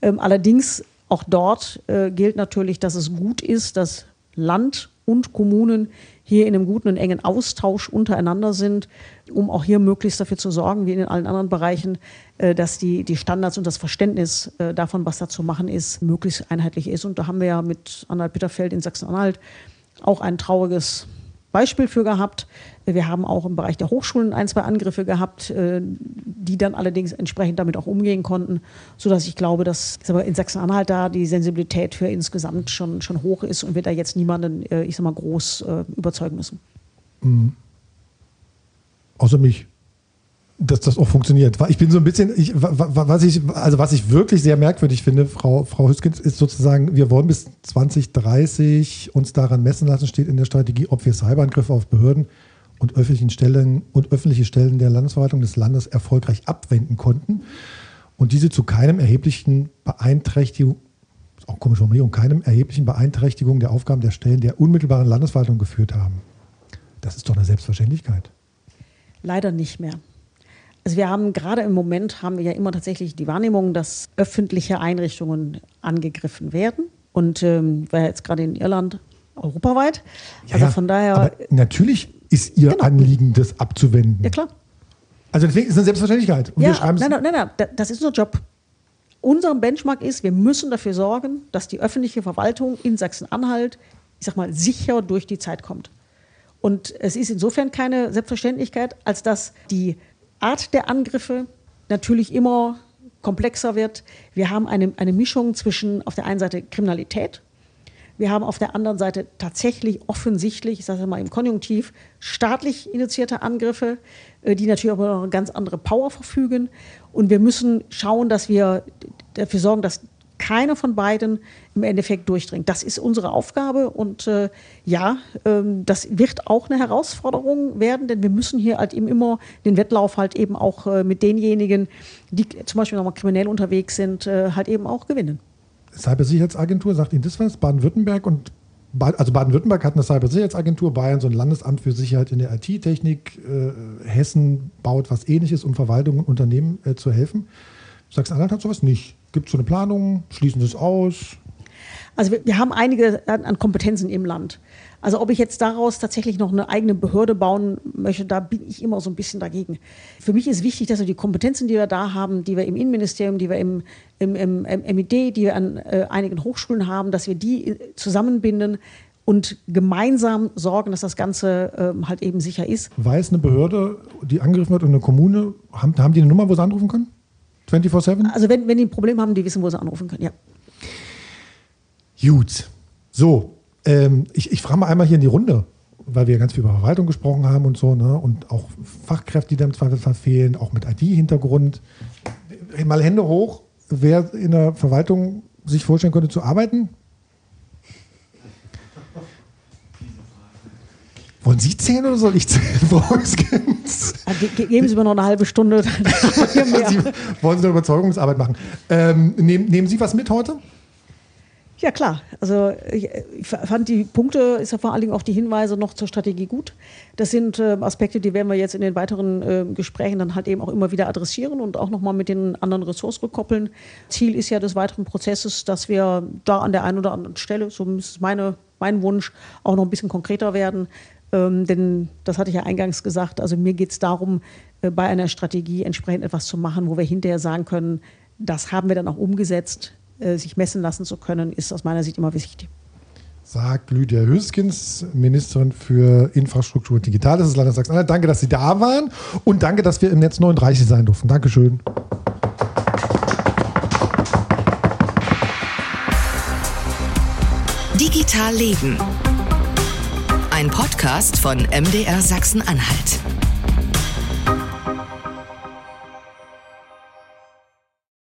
Ähm, allerdings auch dort äh, gilt natürlich, dass es gut ist, dass Land und Kommunen hier in einem guten und engen Austausch untereinander sind, um auch hier möglichst dafür zu sorgen, wie in allen anderen Bereichen, äh, dass die, die Standards und das Verständnis äh, davon, was da zu machen ist, möglichst einheitlich ist. Und da haben wir ja mit Anhalt Bitterfeld in Sachsen-Anhalt auch ein trauriges Beispiel für gehabt. Wir haben auch im Bereich der Hochschulen ein, zwei Angriffe gehabt, äh, die dann allerdings entsprechend damit auch umgehen konnten, sodass ich glaube, dass in Sachsen-Anhalt da die Sensibilität für insgesamt schon, schon hoch ist und wir da jetzt niemanden, äh, ich sag mal, groß äh, überzeugen müssen. Mhm. Außer mich dass das auch funktioniert. Ich bin so ein bisschen, ich, was ich, also was ich wirklich sehr merkwürdig finde, Frau, Frau Hüskens, ist sozusagen, wir wollen bis 2030 uns daran messen lassen, steht in der Strategie, ob wir Cyberangriffe auf Behörden und öffentlichen Stellen und öffentliche Stellen der Landesverwaltung des Landes erfolgreich abwenden konnten und diese zu keinem erheblichen Beeinträchtigung, auch komische Formulierung, keinem erheblichen Beeinträchtigung der Aufgaben der Stellen der unmittelbaren Landesverwaltung geführt haben. Das ist doch eine Selbstverständlichkeit. Leider nicht mehr. Also wir haben gerade im Moment haben wir ja immer tatsächlich die Wahrnehmung, dass öffentliche Einrichtungen angegriffen werden. Und ähm, war ja jetzt gerade in Irland europaweit. Ja, also von daher. Aber natürlich ist Ihr genau. Anliegen, das abzuwenden. Ja, klar. Also deswegen ist es eine Selbstverständlichkeit. Und ja, wir schreiben nein, nein, nein, nein, das ist unser Job. Unser Benchmark ist, wir müssen dafür sorgen, dass die öffentliche Verwaltung in Sachsen-Anhalt, ich sag mal, sicher durch die Zeit kommt. Und es ist insofern keine Selbstverständlichkeit, als dass die Art der Angriffe natürlich immer komplexer wird. Wir haben eine, eine Mischung zwischen auf der einen Seite Kriminalität, wir haben auf der anderen Seite tatsächlich offensichtlich, ich sage mal im Konjunktiv, staatlich initiierte Angriffe, äh, die natürlich auch eine ganz andere Power verfügen. Und wir müssen schauen, dass wir dafür sorgen, dass keiner von beiden im Endeffekt durchdringt. Das ist unsere Aufgabe und äh, ja, ähm, das wird auch eine Herausforderung werden, denn wir müssen hier halt eben immer den Wettlauf halt eben auch äh, mit denjenigen, die zum Beispiel nochmal kriminell unterwegs sind, äh, halt eben auch gewinnen. Cybersicherheitsagentur, sagt Ihnen das was? Baden-Württemberg und also Baden-Württemberg hat eine Cybersicherheitsagentur, Bayern so ein Landesamt für Sicherheit in der IT-Technik, äh, Hessen baut was ähnliches, um Verwaltungen und Unternehmen äh, zu helfen. Sachsen-Anhalt hat sowas nicht. Gibt es so eine Planung? Schließen Sie es aus? Also wir, wir haben einige an Kompetenzen im Land. Also ob ich jetzt daraus tatsächlich noch eine eigene Behörde bauen möchte, da bin ich immer so ein bisschen dagegen. Für mich ist wichtig, dass wir die Kompetenzen, die wir da haben, die wir im Innenministerium, die wir im, im, im, im MID, die wir an äh, einigen Hochschulen haben, dass wir die äh, zusammenbinden und gemeinsam sorgen, dass das Ganze ähm, halt eben sicher ist. Weiß eine Behörde, die angegriffen wird und eine Kommune, haben, haben die eine Nummer, wo sie anrufen können? 24-7? Also wenn, wenn die ein Problem haben, die wissen, wo sie anrufen können, ja. Gut. So, ähm, ich, ich frage mal einmal hier in die Runde, weil wir ganz viel über Verwaltung gesprochen haben und so, ne? Und auch Fachkräfte, die da im Zweifelsfall fehlen, auch mit IT-Hintergrund. Mal Hände hoch, wer in der Verwaltung sich vorstellen könnte zu arbeiten. Wollen Sie zählen oder soll ich zählen, *laughs* Frau Hüskens? Geben Sie mir noch eine halbe Stunde. *laughs* Sie, wollen Sie eine Überzeugungsarbeit machen? Ähm, nehmen, nehmen Sie was mit heute? Ja, klar. Also ich, ich, fand die Punkte, ist ja vor allen Dingen auch die Hinweise noch zur Strategie gut. Das sind äh, Aspekte, die werden wir jetzt in den weiteren äh, Gesprächen dann halt eben auch immer wieder adressieren und auch nochmal mit den anderen Ressorts rückkoppeln. Ziel ist ja des weiteren Prozesses, dass wir da an der einen oder anderen Stelle, so ist meine, mein Wunsch, auch noch ein bisschen konkreter werden. Ähm, denn das hatte ich ja eingangs gesagt, also mir geht es darum, äh, bei einer Strategie entsprechend etwas zu machen, wo wir hinterher sagen können, das haben wir dann auch umgesetzt äh, sich messen lassen zu können, ist aus meiner Sicht immer wichtig. Sagt Lydia Hüskins, Ministerin für Infrastruktur und Digitales des Landes Sachsen-Anhalt. Danke, dass Sie da waren und danke, dass wir im Netz 39 sein durften. Dankeschön. Digital Leben. Ein Podcast von MDR Sachsen-Anhalt.